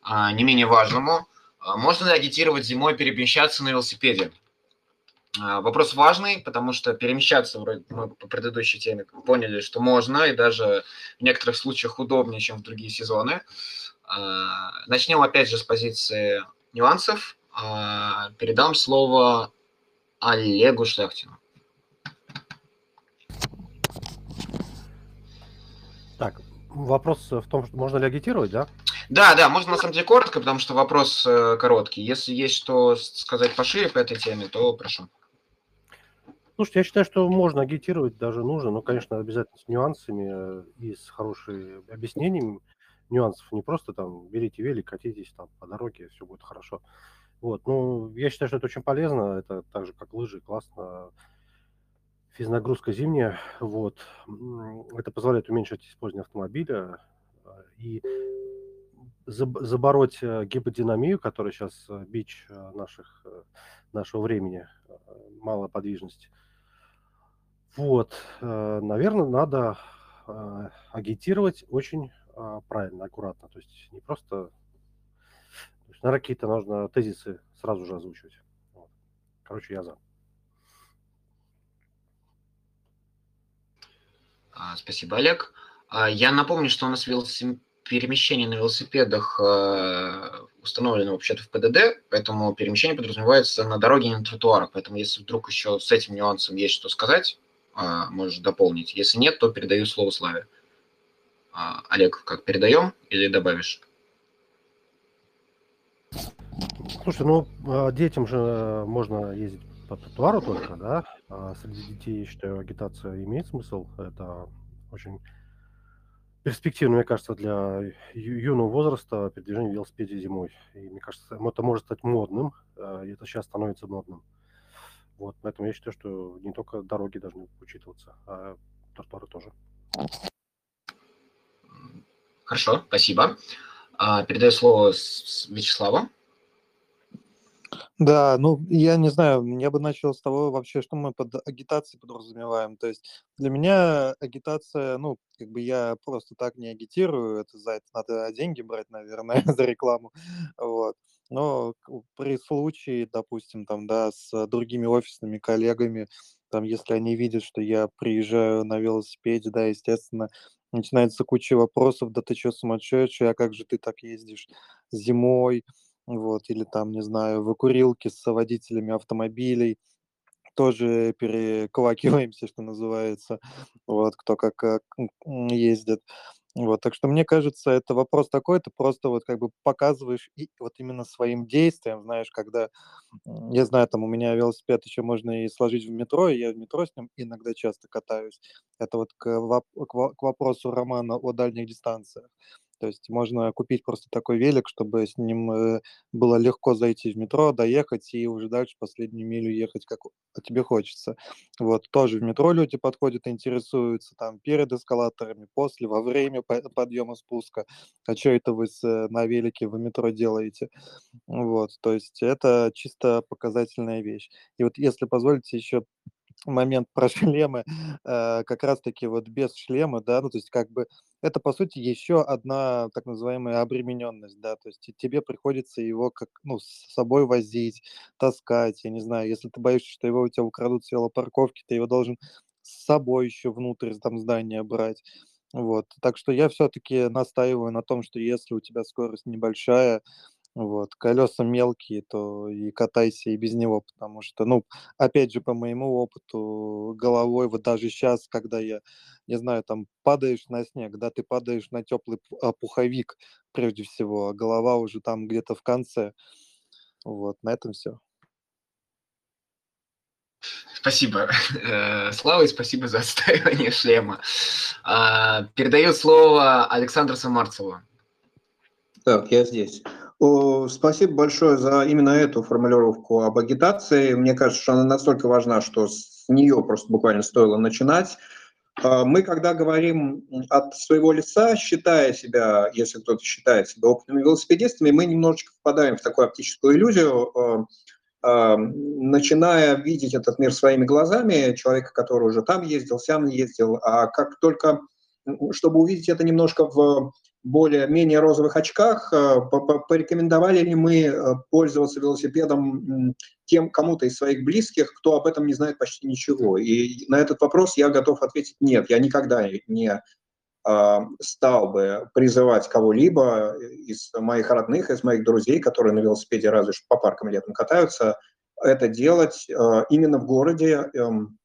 а, не менее важному. Можно ли агитировать зимой перемещаться на велосипеде? А, вопрос важный, потому что перемещаться мы по предыдущей теме поняли, что можно, и даже в некоторых случаях удобнее, чем в другие сезоны. А, начнем опять же с позиции нюансов. А, передам слово Олегу Шляхтину. Так, вопрос в том, что можно ли агитировать, да? Да, да, можно на самом деле коротко, потому что вопрос э, короткий. Если есть что сказать пошире по этой теме, то прошу. Слушайте, я считаю, что можно агитировать, даже нужно, но, конечно, обязательно с нюансами э, и с хорошими объяснениями нюансов. Не просто там берите велик, катитесь там по дороге, все будет хорошо. Вот, ну, я считаю, что это очень полезно, это так же, как лыжи, классно. Физнагрузка зимняя, вот. Это позволяет уменьшить использование автомобиля э, и забороть э, гиподинамию, которая сейчас бич наших, нашего времени, малоподвижность. Вот, э, наверное, надо э, агитировать очень э, правильно, аккуратно. То есть не просто... Наверное, какие-то нужно тезисы сразу же озвучивать. Короче, я за. А, спасибо, Олег. А, я напомню, что у нас велосипед перемещение на велосипедах установлено вообще-то в ПДД, поэтому перемещение подразумевается на дороге и на тротуарах. Поэтому если вдруг еще с этим нюансом есть что сказать, а, можешь дополнить. Если нет, то передаю слово Славе. Олег, как передаем или добавишь? Слушай, ну а, детям же можно ездить по тротуару только, да? А среди детей, я считаю, агитация имеет смысл. Это очень перспективно, мне кажется, для юного возраста передвижения в велосипеде зимой. И мне кажется, это может стать модным, и это сейчас становится модным. Вот, поэтому я считаю, что не только дороги должны учитываться, а тротуары тоже. Хорошо, спасибо. А, передаю слово Вячеславу. Да, ну, я не знаю, я бы начал с того вообще, что мы под агитацией подразумеваем. То есть для меня агитация, ну, как бы я просто так не агитирую, это за это надо деньги брать, наверное, [LAUGHS] за рекламу. Вот. Но при случае, допустим, там, да, с другими офисными коллегами, там, если они видят, что я приезжаю на велосипеде, да, естественно, начинается куча вопросов, да ты что, сумасшедший, а как же ты так ездишь зимой, вот, или там, не знаю, в курилке с водителями автомобилей, тоже переквакиваемся, что называется, вот, кто как, как ездит. Вот, так что мне кажется, это вопрос такой, ты просто вот как бы показываешь и вот именно своим действием, знаешь, когда, я знаю, там у меня велосипед еще можно и сложить в метро, и я в метро с ним иногда часто катаюсь. Это вот к, к, к вопросу Романа о дальних дистанциях. То есть можно купить просто такой велик, чтобы с ним э, было легко зайти в метро, доехать и уже дальше последнюю милю ехать, как тебе хочется. Вот, тоже в метро люди подходят, интересуются там перед эскалаторами, после, во время подъема спуска. А что это вы э, на велике в метро делаете? Вот, то есть это чисто показательная вещь. И вот если позволите еще момент про шлемы, э, как раз-таки вот без шлема, да, ну, то есть как бы это, по сути, еще одна так называемая обремененность, да, то есть тебе приходится его как, ну, с собой возить, таскать, я не знаю, если ты боишься, что его у тебя украдут с велопарковки, ты его должен с собой еще внутрь там здания брать. Вот. Так что я все-таки настаиваю на том, что если у тебя скорость небольшая, вот, колеса мелкие, то и катайся и без него, потому что, ну, опять же, по моему опыту, головой, вот даже сейчас, когда я, не знаю, там, падаешь на снег, да, ты падаешь на теплый а, пуховик, прежде всего, а голова уже там где-то в конце. Вот, на этом все. Спасибо, э, Слава, и спасибо за [LAUGHS] отстаивание шлема. А, передаю слово Александру Самарцеву. Так, я здесь. Спасибо большое за именно эту формулировку об агитации. Мне кажется, что она настолько важна, что с нее просто буквально стоило начинать. А, мы, когда говорим от своего лица, считая себя, если кто-то считает себя опытными велосипедистами, мы немножечко впадаем в такую оптическую иллюзию, а, а, начиная видеть этот мир своими глазами, человека, который уже там ездил, сам ездил, а как только, чтобы увидеть это немножко в более-менее розовых очках, э, порекомендовали ли мы э, пользоваться велосипедом тем кому-то из своих близких, кто об этом не знает почти ничего? И на этот вопрос я готов ответить нет. Я никогда не а, стал бы призывать кого-либо из моих родных, из моих друзей, которые на велосипеде разве что по паркам летом катаются, это делать э, именно в городе, эм,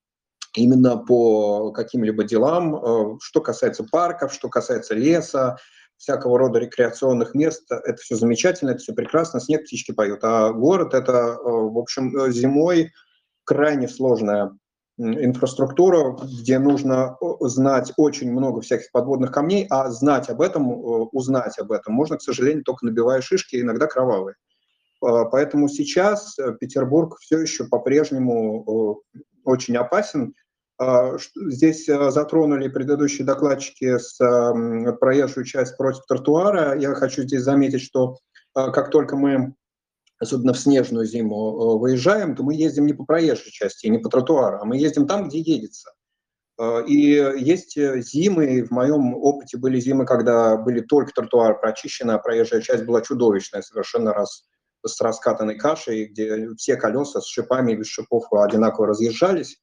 именно по каким-либо делам, что касается парков, что касается леса, всякого рода рекреационных мест. Это все замечательно, это все прекрасно, снег птички поют. А город – это, э, в общем, э, зимой крайне сложная инфраструктура, где нужно знать очень много всяких подводных камней, а знать об этом, э, узнать об этом можно, к сожалению, только набивая шишки, иногда кровавые. Поэтому сейчас Петербург все еще по-прежнему очень опасен. А, здесь а, затронули предыдущие докладчики с проезжую часть против тротуара. Я хочу здесь заметить, что а, как только мы, особенно в снежную зиму, выезжаем, то мы ездим не по проезжей части, не по тротуару, а мы ездим там, где едется. И есть зимы, в моем опыте были зимы, когда были только тротуары прочищены, а проезжая часть была чудовищная, совершенно раз, с раскатанной кашей, где все колеса с шипами и без шипов одинаково разъезжались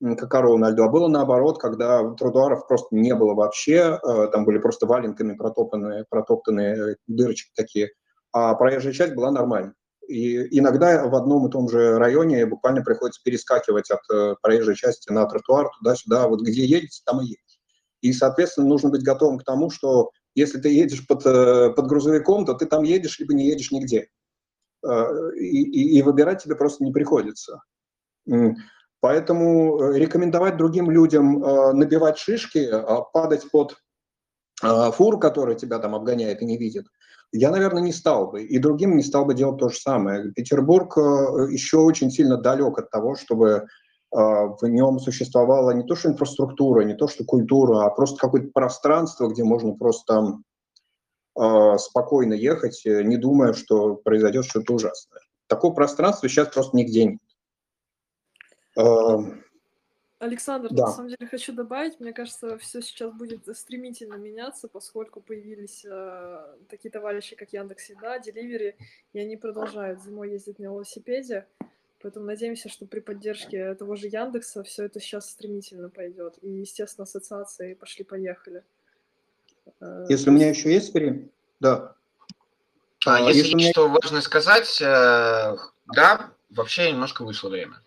как корову на льду, а было наоборот, когда тротуаров просто не было вообще, э, там были просто валенками протоптанные, протоптанные дырочки такие, а проезжая часть была нормальной. И иногда в одном и том же районе буквально приходится перескакивать от э, проезжей части на тротуар туда-сюда, вот где едете, там и едете. И, соответственно, нужно быть готовым к тому, что если ты едешь под, э, под грузовиком, то ты там едешь, либо не едешь нигде. И, и, и выбирать тебе просто не приходится. Поэтому э, рекомендовать другим людям э, набивать шишки, а падать под э, фур, который тебя там обгоняет и не видит, я, наверное, не стал бы. И другим не стал бы делать то же самое. Петербург еще очень сильно далек от того, чтобы в нем существовала не то что инфраструктура, не то что культура, а просто какое-то пространство, где можно просто спокойно ехать, не думая, что произойдет что-то ужасное. Такого пространства сейчас просто нигде нет. Эм, Александр, Да. на самом деле хочу добавить, мне кажется, все сейчас будет стремительно меняться, поскольку появились э, такие товарищи, как Яндекс Еда, Деливери, и они продолжают зимой ездить на велосипеде. Поэтому надеемся, что при поддержке того же Яндекса все это сейчас стремительно пойдет. И, естественно, ассоциации пошли-поехали. Э, Если у меня еще есть время, да. А, А, если если меня- есть что важное сказать, э, да, вообще немножко вышло время.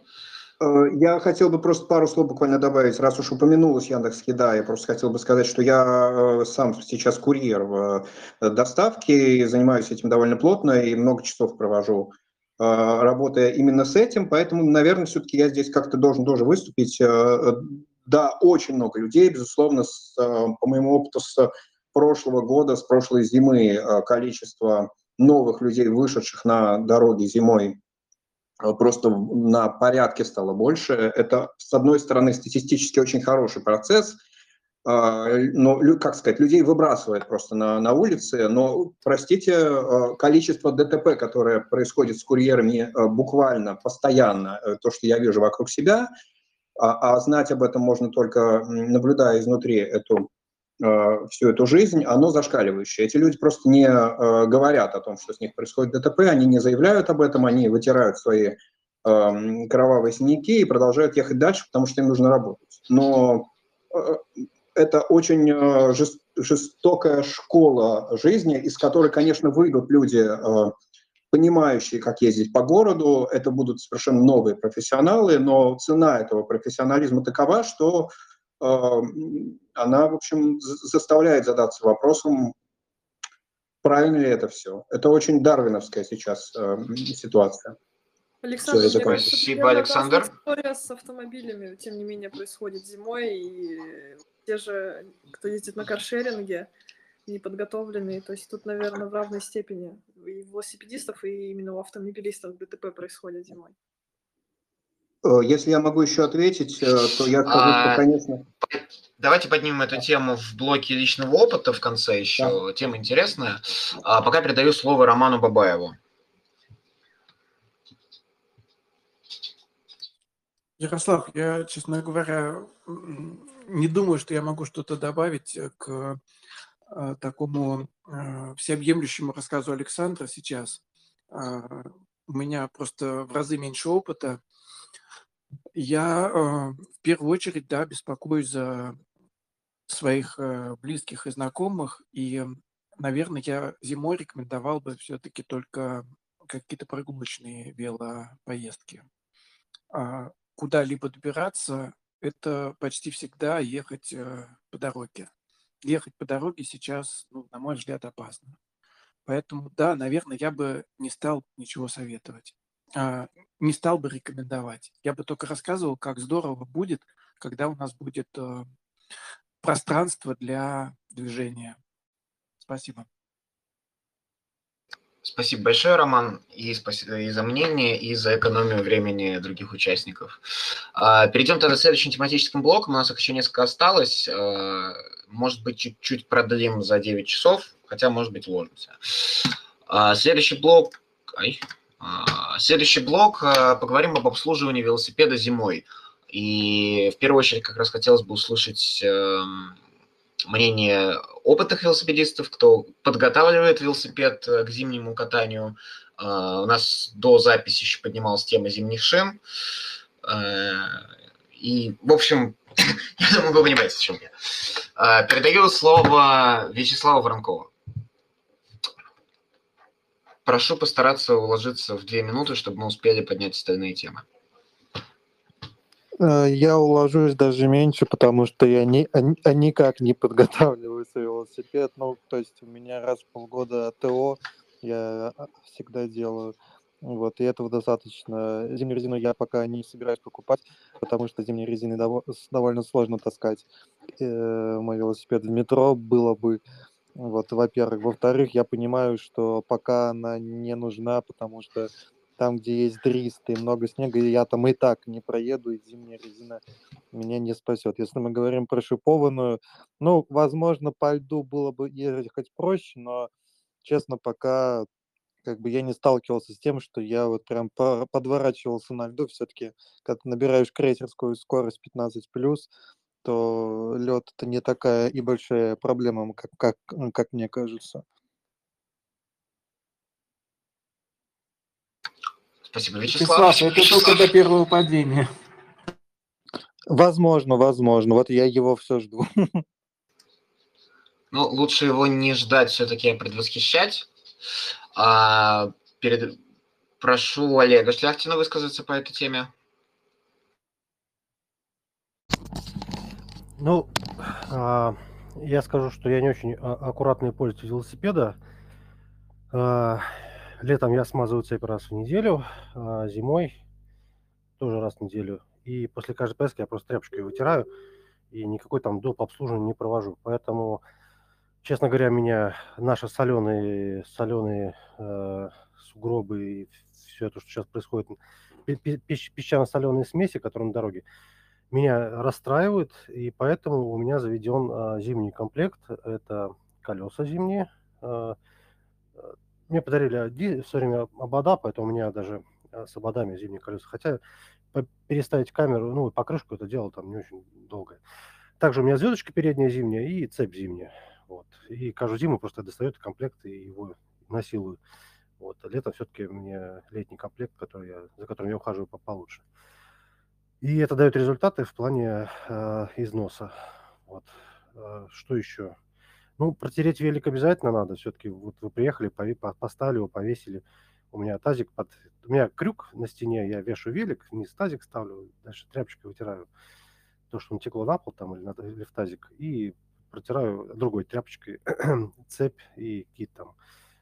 Э, Я хотел бы просто пару слов буквально добавить, раз уж упомянулась Яндекс Еда, я просто хотел бы сказать, что я э, сам сейчас курьер в э, доставке, занимаюсь этим довольно плотно и много часов провожу, работая именно с этим, поэтому, наверное, все-таки я здесь как-то должен тоже выступить. Да, очень много людей, безусловно, с, по моему опыту с прошлого года, с прошлой зимы, количество новых людей, вышедших на дороги зимой, просто в- на порядке стало больше. Это, с одной стороны, статистически очень хороший процесс, а, но, как сказать, людей выбрасывает просто на, на улице, но, простите, э, количество ДТП, которое происходит с курьерами э, буквально, постоянно, э, то, что я вижу вокруг себя, а, а знать об этом можно только наблюдая изнутри эту э, всю эту жизнь, оно зашкаливающее. Эти люди просто не э, говорят о том, что с них происходит ДТП, они не заявляют об этом, они вытирают свои эм, кровавые синяки и продолжают ехать дальше, потому что им нужно работать. Но э, это очень э, жес- жестокая школа жизни, из которой, конечно, выйдут люди, э, понимающие, как ездить по городу. Это будут совершенно новые профессионалы, но цена этого профессионализма такова, что э, она, в общем, за- заставляет задаться вопросом, правильно ли это все. Это очень дарвиновская сейчас э, ситуация. Александр, закончил. кажется, Спасибо, Александр. история с автомобилями, тем не менее, происходит зимой, и те же, кто ездит на каршеринге, неподготовленные, то есть тут, наверное, в равной степени и у велосипедистов, и именно у автомобилистов ДТП происходит зимой. Э, Если я могу еще ответить, э, то я скажу, что, А, конечно, Давайте поднимем эту тему в блоке личного опыта в конце еще. Тема интересная. А пока передаю слово Роману Бабаеву. Ярослав, я, честно говоря, не думаю, что я могу что-то добавить э, к такому всеобъемлющему рассказу Александра сейчас. А, У меня просто в разы меньше опыта. Я э, в первую очередь, да, беспокоюсь за своих э, близких и знакомых, и, наверное, я зимой рекомендовал бы все-таки только какие-то прогулочные велопоездки. А, куда-либо добираться, это почти всегда ехать э, по дороге. Ехать по дороге сейчас, ну, на мой взгляд, опасно. Поэтому, да, наверное, я бы не стал ничего советовать, не стал бы рекомендовать. Я бы только рассказывал, как здорово будет, когда у нас будет э, пространство для движения. Спасибо. Спасибо большое, Роман, и, спасибо и за мнение, и за экономию времени других участников. А, Перейдем тогда к следующим тематическим блокам. У нас их еще несколько осталось. А, Может быть, чуть-чуть продлим за 9 часов, хотя, может быть, уложимся. А, Следующий блок... Ай. А, Следующий блок. а, Поговорим об обслуживании велосипеда зимой. И в первую очередь как раз хотелось бы услышать эм, мнение опытных велосипедистов, кто подготавливает велосипед э, к зимнему катанию. А, У нас до записи еще поднималась тема зимних шин. Э, И, в общем, [LAUGHS] я думаю, вы понимаете, о чем я. Передаю слово Вячеславу Воронкову. Прошу постараться уложиться в две минуты, чтобы мы успели поднять остальные темы. Э, Я уложусь даже меньше, потому что я ни, а- а никак не подготавливаю свой велосипед. Ну, то есть у меня раз в полгода ТО я а, всегда делаю. Вот, и этого достаточно. Зимнюю резину я пока не собираюсь покупать, потому что зимней резины довольно сложно таскать э, мой велосипед в метро было бы. Вот, во-первых. Во-вторых, я понимаю, что пока она не нужна, потому что там, где есть дрист и много снега, я там и так не проеду, и зимняя резина меня не спасет. Если мы говорим про шипованную, ну, возможно, по льду было бы ехать проще, но, честно, пока как бы я не сталкивался с тем, что я вот прям подворачивался на льду. Все-таки, когда набираешь крейсерскую скорость 15 плюс, то лед это не такая и большая проблема, как, как, как мне кажется. Спасибо, Вячеслав. Вячеслав, это только до первого падения. Возможно, возможно. Вот я его все жду. Ну, лучше его не ждать, все-таки а предвосхищать. А, перед... Прошу Олега Шляхтина высказаться по этой теме. Ну, а, я скажу, что я не очень а, аккуратный пользователь велосипеда. А, летом я смазываю цепь раз в неделю, а зимой тоже раз в неделю. И после каждой поездки я просто тряпочкой вытираю и никакой там доп. обслуживания не провожу. Поэтому Честно говоря, меня наши соленые, соленые э, сугробы и все это, что сейчас происходит, песчано-соленые смеси, которые на дороге, меня расстраивают, и поэтому у меня заведен э, зимний комплект. Это колеса зимние. Э, мне подарили все время обода, поэтому у меня даже э, с ободами зимние колеса. Хотя переставить камеру, ну, покрышку это дело там не очень долгое. Также у меня звездочка передняя зимняя и цепь зимняя. Вот. И каждую зиму просто достает комплект и его насилую. Вот. А лето все-таки мне летний комплект, который я, за которым я ухаживаю получше. И это дает результаты в плане э, износа. Вот. Э, что еще? Ну, протереть велик обязательно надо. Все-таки вот вы приехали, поставили его, повесили. У меня тазик под... У меня крюк на стене, я вешу велик, вниз тазик ставлю, дальше тряпочкой вытираю то, что он текло на пол там или, на, или в тазик, и протираю другой тряпочкой [CLEARS THROAT] цепь и какие-то там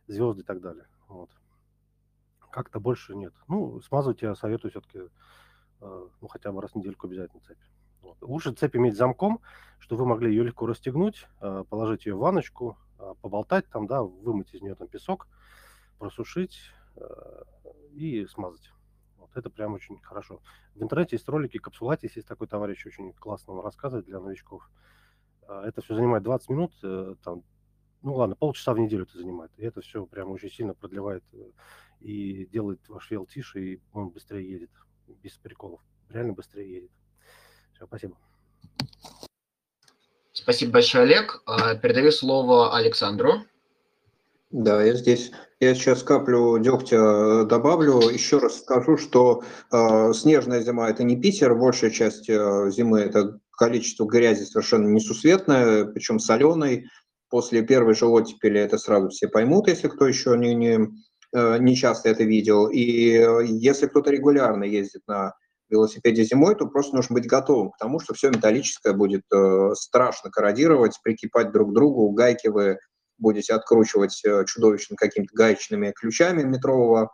звезды и так далее. Вот. Как-то больше нет. Ну, смазывать я советую все-таки ну, хотя бы раз в недельку обязательно цепь. Вот. Лучше цепь иметь замком, чтобы вы могли ее легко расстегнуть, э, положить ее в ванночку, э, поболтать там, да, вымыть из нее там песок, просушить и смазать. Вот это прям очень хорошо. В интернете есть ролики, капсулатис, есть такой товарищ, очень классно он рассказывает для новичков. Это все занимает 20 минут, э, там, ну ладно, полчаса в неделю это занимает. И это все прям очень сильно продлевает э, и делает ваш вел тише, и он быстрее едет, без приколов. Реально быстрее едет. Все, спасибо. Спасибо большое, Олег. А, передаю слово Александру. Да, я здесь. Я сейчас каплю дегтя э, добавлю. Еще раз скажу, что э, снежная зима – это не Питер, большая часть э, зимы – это количество грязи совершенно несусветное, причем соленой. После первой же оттепели это сразу все поймут, если кто еще не, не, не часто это видел. И э, если кто-то регулярно ездит на велосипеде зимой, то просто нужно быть готовым к тому, что все металлическое будет э, страшно корродировать, прикипать друг к другу, гайки вы будете откручивать чудовищно какими-то гаечными ключами метрового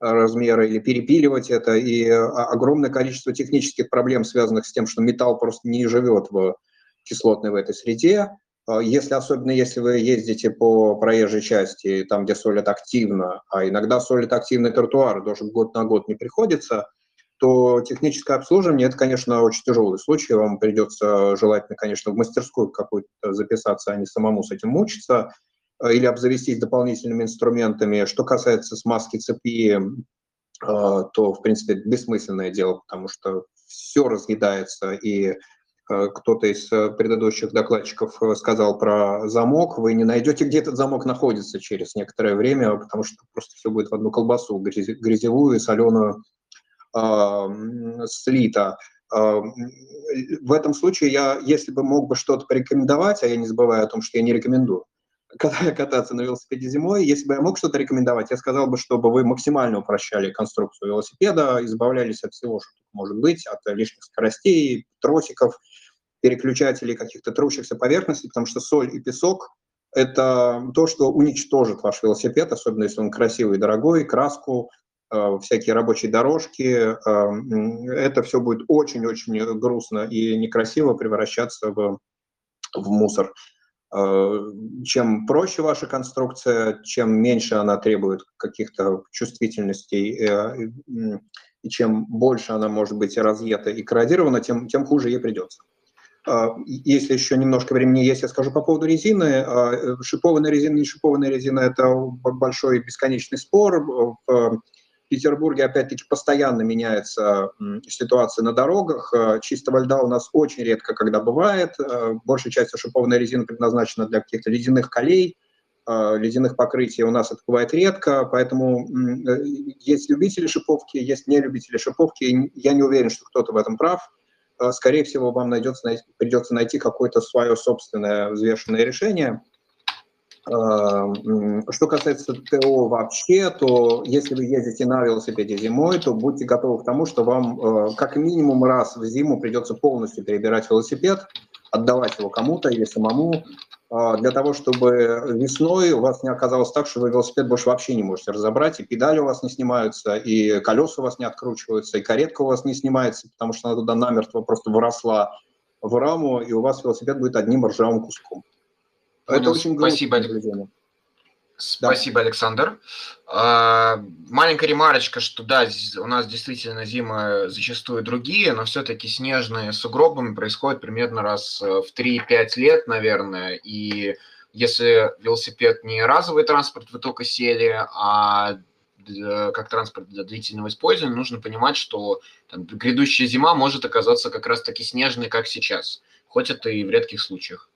размера или перепиливать это, и огромное количество технических проблем, связанных с тем, что металл просто не живет в кислотной в этой среде. А, если, особенно если вы ездите по проезжей части, там, где солят активно, а иногда солят активный тротуар, даже год на год не приходится, то техническое обслуживание – это, конечно, очень тяжелый случай. Вам придется желательно, конечно, в мастерскую какую-то записаться, а не самому с этим мучиться. Э, или обзавестись дополнительными инструментами. Что касается смазки цепи, э, то, в принципе, бессмысленное дело, потому что все разъедается, и кто-то из предыдущих докладчиков сказал про замок, вы не найдете, где этот замок находится через некоторое время, потому что просто все будет в одну колбасу, грязевую и соленую э, слито. В этом случае я, если бы мог бы что-то порекомендовать, а я не забываю о том, что я не рекомендую, кататься на велосипеде зимой. Если бы я мог что-то рекомендовать, я сказал бы, чтобы вы максимально упрощали конструкцию велосипеда, избавлялись от всего, что может быть, от лишних скоростей, тросиков, переключателей, каких-то трущихся поверхностей, потому что соль и песок – это то, что уничтожит ваш велосипед, особенно если он красивый и дорогой, краску, э, всякие рабочие дорожки. Э, это все будет очень-очень грустно и некрасиво превращаться в, в мусор. Э, чем проще ваша конструкция, чем меньше она требует каких-то чувствительностей, э, и чем больше она может быть разъета и корродирована, тем, тем хуже ей придется. А, если еще немножко времени есть, я скажу по поводу резины. Шипованная резина, не шипованная резина – это большой бесконечный спор. Петербурге, опять-таки, постоянно меняется ситуация на дорогах. Чистого льда у нас очень редко когда бывает. Большая часть шипованной резины предназначена для каких-то ледяных колей, ледяных покрытий у нас это бывает редко, поэтому есть любители шиповки, есть не любители шиповки. Я не уверен, что кто-то в этом прав. Скорее всего, вам найдется, придется найти какое-то свое собственное взвешенное решение. А, что касается ТО вообще, то если вы ездите на велосипеде зимой, то будьте готовы к тому, что вам а, как минимум раз в зиму придется полностью перебирать велосипед, отдавать его кому-то или самому, а, для того, чтобы весной у вас не оказалось так, что вы велосипед больше вообще не можете разобрать, и педали у вас не снимаются, и колеса у вас не откручиваются, и каретка у вас не снимается, потому что она туда намертво просто выросла в раму, и у вас велосипед будет одним ржавым куском. Понял, Это очень спасибо. Спасибо, да. Александр. Маленькая ремарочка, что да, у нас действительно зимы зачастую другие, но все-таки снежные с сугробами происходят примерно раз э, в 3-5 лет, наверное. И если велосипед не разовый транспорт, вы только сели, а как транспорт для длительного использования, нужно понимать, что там, грядущая зима может оказаться как раз-таки снежной, как сейчас, хоть это и в редких случаях.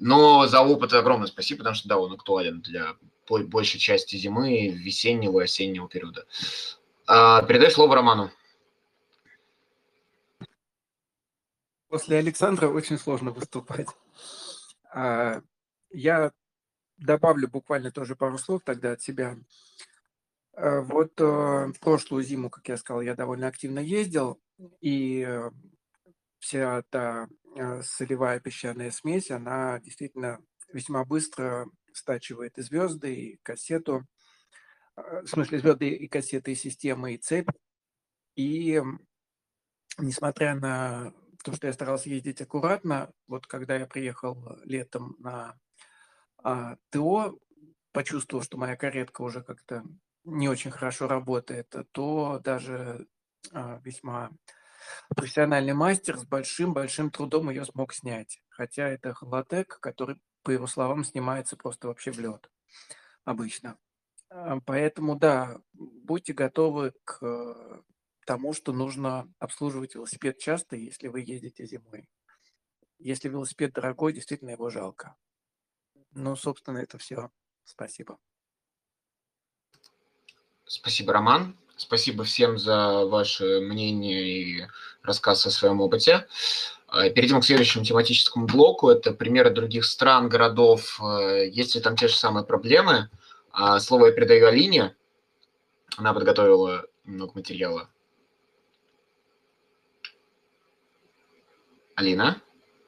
Но за опыт огромное спасибо, потому что, да, он актуален для большей части зимы, весеннего и осеннего периода. А, передаю слово Роману. После Александра очень сложно выступать. А, я добавлю буквально тоже пару слов тогда от себя. А, вот э, прошлую зиму, как я сказал, я довольно активно ездил, и э, вся та солевая песчаная смесь, она действительно весьма быстро стачивает и звезды, и кассету, э, в смысле звезды и кассеты, и системы, и цепь. И несмотря на то, что я старался ездить аккуратно, вот когда я приехал летом на а, ТО, почувствовал, что моя каретка уже как-то не очень хорошо работает, то даже а, весьма профессиональный мастер с большим-большим трудом ее смог снять. Хотя это холотек, который, по его словам, снимается просто вообще в лед обычно. А, поэтому, да, будьте готовы к э, тому, что нужно обслуживать велосипед часто, если вы ездите зимой. Если велосипед дорогой, действительно его жалко. Ну, собственно, это все. Спасибо. Спасибо, Роман. Спасибо всем за ваше мнение и рассказ о своем опыте. Э, перейдем к следующему тематическому блоку. Это примеры других стран, городов. Э, есть ли там те же самые проблемы? А, слово я передаю Алине. Она подготовила много материала. Алина?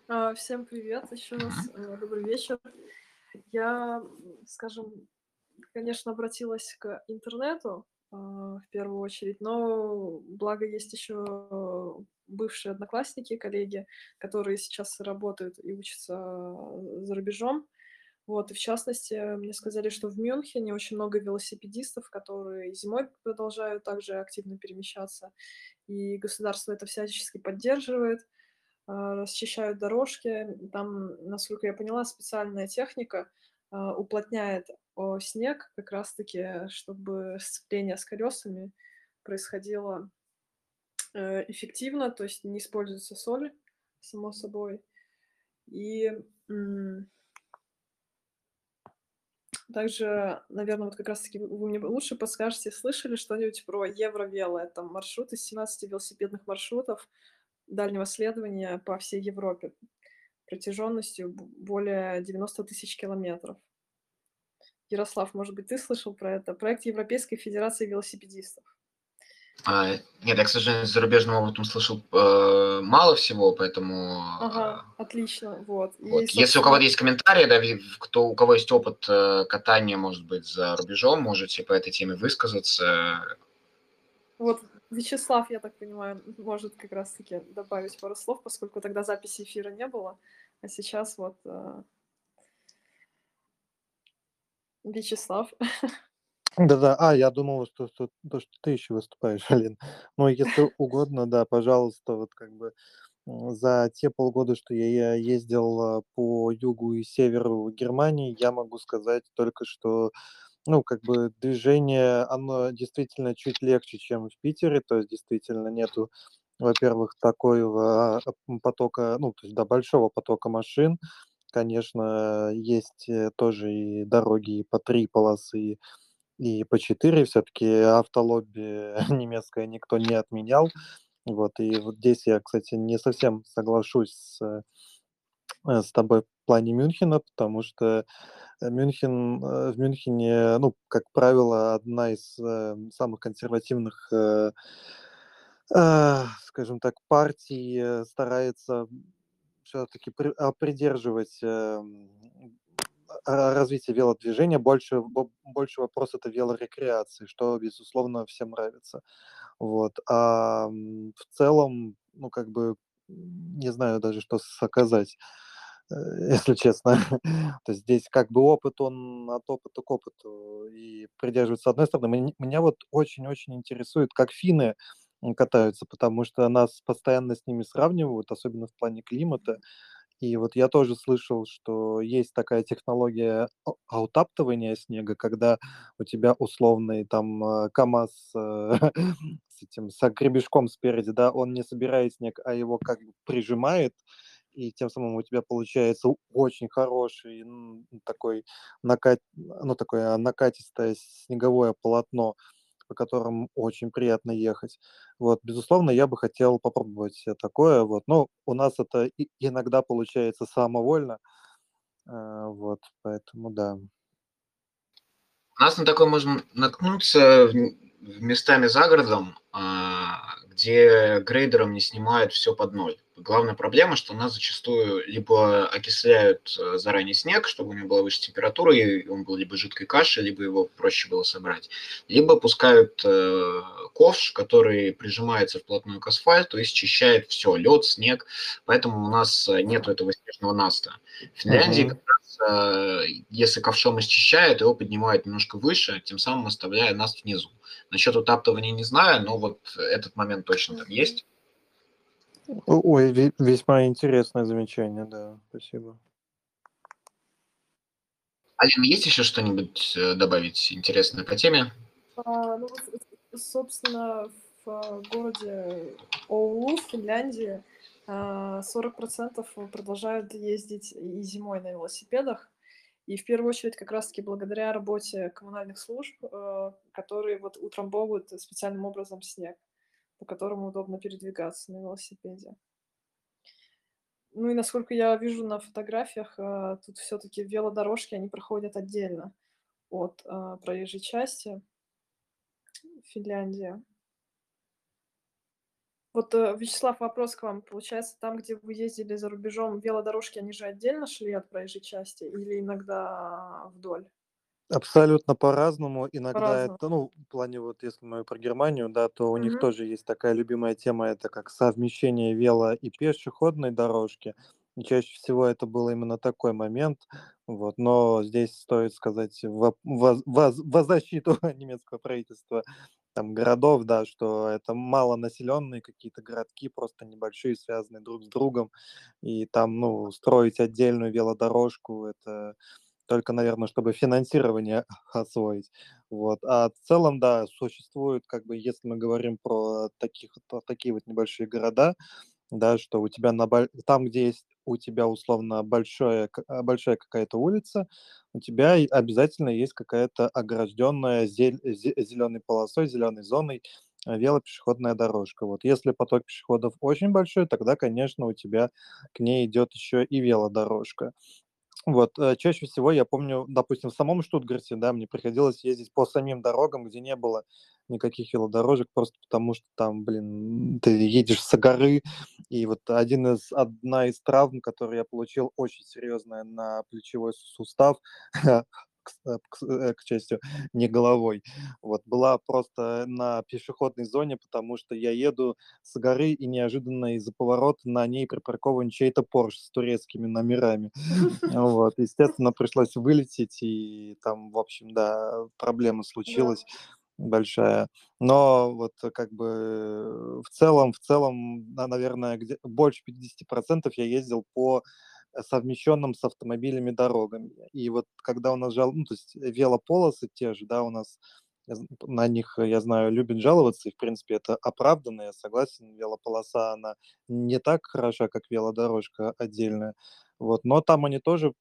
А, всем привет еще раз. Э, добрый вечер. Я, скажем, конечно, обратилась к интернету, а, в первую очередь. Но благо есть еще бывшие одноклассники, коллеги, которые сейчас работают и учатся за рубежом. Вот, и в частности, мне сказали, что в Мюнхене очень много велосипедистов, которые зимой продолжают также активно перемещаться, и государство это всячески поддерживает, а, расчищают дорожки. Там, насколько я поняла, специальная техника а, уплотняет снег как раз-таки, чтобы сцепление с колесами происходило э, эффективно, то есть не используется соль, само собой. И также, наверное, вот как раз-таки вы мне лучше подскажете, слышали что-нибудь про Евровело? Это маршрут из 17 велосипедных маршрутов дальнего следования по всей Европе протяженностью более 90 тысяч километров. Ярослав, может быть, ты слышал про это? Проект Европейской Федерации велосипедистов. А, нет, я, к сожалению, с зарубежным опытом слышал э, мало всего, поэтому... Ага, отлично, вот. вот. Собственно... Если у кого-то есть комментарии, да, кто, у кого есть опыт э, катания, может быть, за рубежом, можете по этой теме высказаться. Вот Вячеслав, я так понимаю, может как раз-таки добавить пару слов, поскольку тогда записи эфира не было, а сейчас вот э, Вячеслав. [LAUGHS] Да-да, а, я думал, что, что, что ты еще выступаешь, [LAUGHS] Алин. Ну, если угодно, да, пожалуйста, вот как бы за те полгода, что я ездил по югу и северу Германии, я могу сказать только, что ну, как бы движение, оно действительно чуть легче, чем в Питере, то есть действительно нету, во-первых, такого потока, ну, то есть, да, большого потока машин. Конечно, есть э, тоже и дороги по три полосы, и по четыре. Все-таки автолобби [LAUGHS] немецкое никто не отменял. Вот, и вот здесь я, кстати, не совсем соглашусь с, э, с тобой в плане Мюнхена, потому что Мюнхен, э, в Мюнхене, ну, как правило, одна из самых консервативных, скажем так, партий старается все-таки а, придерживать э, развитие велодвижения, больше, больше вопрос это велорекреации, что, безусловно, всем нравится. Вот. А в целом, ну, как бы, не знаю даже, что сказать, э, [LAUGHS] если честно. То есть здесь как бы опыт, он от опыта к опыту и придерживается. С одной стороны, меня вот очень-очень интересует, как финны катаются, потому что нас постоянно с ними сравнивают, особенно в плане климата. И вот я тоже слышал, что есть такая технология аутаптывания снега, когда у тебя условный там э, КАМАЗ э, [LAUGHS] с этим, с гребешком спереди, да, он не собирает снег, а его как бы прижимает, и тем самым у тебя получается очень хороший такой накат, ну такое накатистое снеговое полотно по которым очень приятно ехать. Вот, безусловно, я бы хотел попробовать такое. Вот, но у нас это иногда получается самовольно. А, вот, поэтому да. У нас на такое можно наткнуться местами за городом, а, где грейдером не снимают все под ноль. Главная проблема, что у нас зачастую либо окисляют э, заранее снег, чтобы у него была выше температура, и он был либо жидкой кашей, либо его проще было собрать, либо пускают э, ковш, который прижимается вплотную к асфальту и счищает все, лед, снег, поэтому у нас нет этого снежного наста. В Финляндии как раз, э, если ковшом счищают, его поднимают немножко выше, тем самым оставляя наст внизу. Насчет утаптывания не знаю, но вот этот момент точно там есть. Ой, весьма интересное замечание, да, спасибо. Алина, есть еще что-нибудь э, добавить интересное по теме? А, ну, собственно, в а, городе Оулу, в Финляндии, 40% а, продолжают ездить и зимой на велосипедах. И в первую очередь как раз-таки благодаря работе коммунальных служб, э, которые вот утрамбовывают специальным образом снег по которому удобно передвигаться на велосипеде. Ну и насколько я вижу на фотографиях, а, тут все-таки велодорожки, они проходят отдельно от а, проезжей части Финляндии. Вот, э, Вячеслав, вопрос к вам. Получается, там, где вы ездили за рубежом, велодорожки, они же отдельно шли от проезжей части или иногда вдоль? Абсолютно по-разному. Иногда По-разному. это, ну, в плане вот, если мы про Германию, да, то у них тоже есть такая любимая тема, это как совмещение вело и пешеходной дорожки. И чаще всего это был именно такой момент, вот. Но здесь стоит сказать во, во, во, во защиту [LAUGHS] немецкого правительства там городов, да, что это малонаселенные какие-то городки, просто небольшие, связанные друг с другом, и там, ну, строить отдельную велодорожку, это только, наверное, чтобы финансирование [LAUGHS] освоить. Вот. А в целом, да, существует, как бы, если мы говорим про таких, про такие вот небольшие города, да, что у тебя на, там, где есть у тебя условно большое, а, большая какая-то улица, у тебя обязательно есть какая-то огражденная зель, зеленой полосой, зеленой зоной а, велопешеходная дорожка. Вот если поток пешеходов очень большой, тогда, конечно, у тебя к ней идет еще и велодорожка. Вот, э, чаще всего я помню, допустим, в самом Штутгарте, да, мне приходилось ездить по самим дорогам, где не было никаких велодорожек, просто потому что там, блин, ты едешь с горы, и вот один из, одна из травм, которую я получил, очень серьезная на плечевой сустав, [LAUGHS] Э, к, э, к счастью, [LAUGHS] не головой. Вот, была просто на пешеходной зоне, потому что я еду с горы, и неожиданно из-за поворота на ней припаркован чей-то Порш с турецкими номерами. [LAUGHS] Вот, естественно, пришлось вылететь, и там, в общем, да, проблема случилась. большая. Но вот как бы в целом, в целом, наверное, где больше 50% я ездил по совмещенным с автомобилями дорогами. И вот когда у нас жал, ну, то есть велополосы те же, да, у нас на них, я знаю, любят жаловаться, и, в принципе, это оправданно, я согласен, велополоса, она не так хороша, как велодорожка отдельная, вот, но там они тоже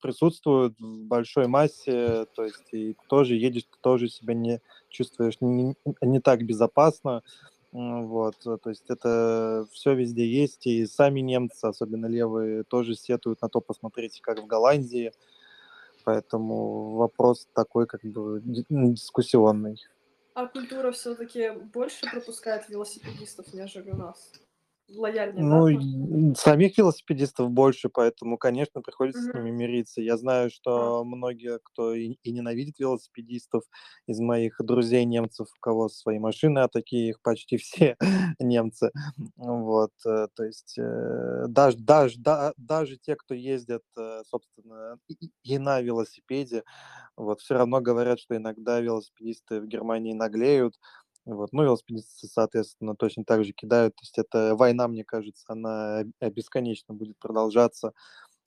присутствуют в большой массе, то есть и тоже едешь, тоже себя не чувствуешь не, не так безопасно, вот, то есть это все везде есть, и сами немцы, особенно левые, тоже сетуют на то, посмотрите, как в Голландии, поэтому вопрос такой как бы дискуссионный. А культура все-таки больше пропускает велосипедистов, нежели у нас? Лояльнее, ну, да? самих велосипедистов больше, поэтому, конечно, приходится угу. с ними мириться. Я знаю, что а. многие, кто и, и ненавидит велосипедистов, из моих друзей немцев, у кого свои машины, а такие их почти [LAUGHS] все немцы. Вот, э, то есть э, даже, даже, да, даже те, кто ездят, э, собственно, и, и на велосипеде, вот, все равно говорят, что иногда велосипедисты в Германии наглеют, вот. Ну, велосипедисты, соответственно, точно так же кидают. То есть эта война, мне кажется, она бесконечно будет продолжаться.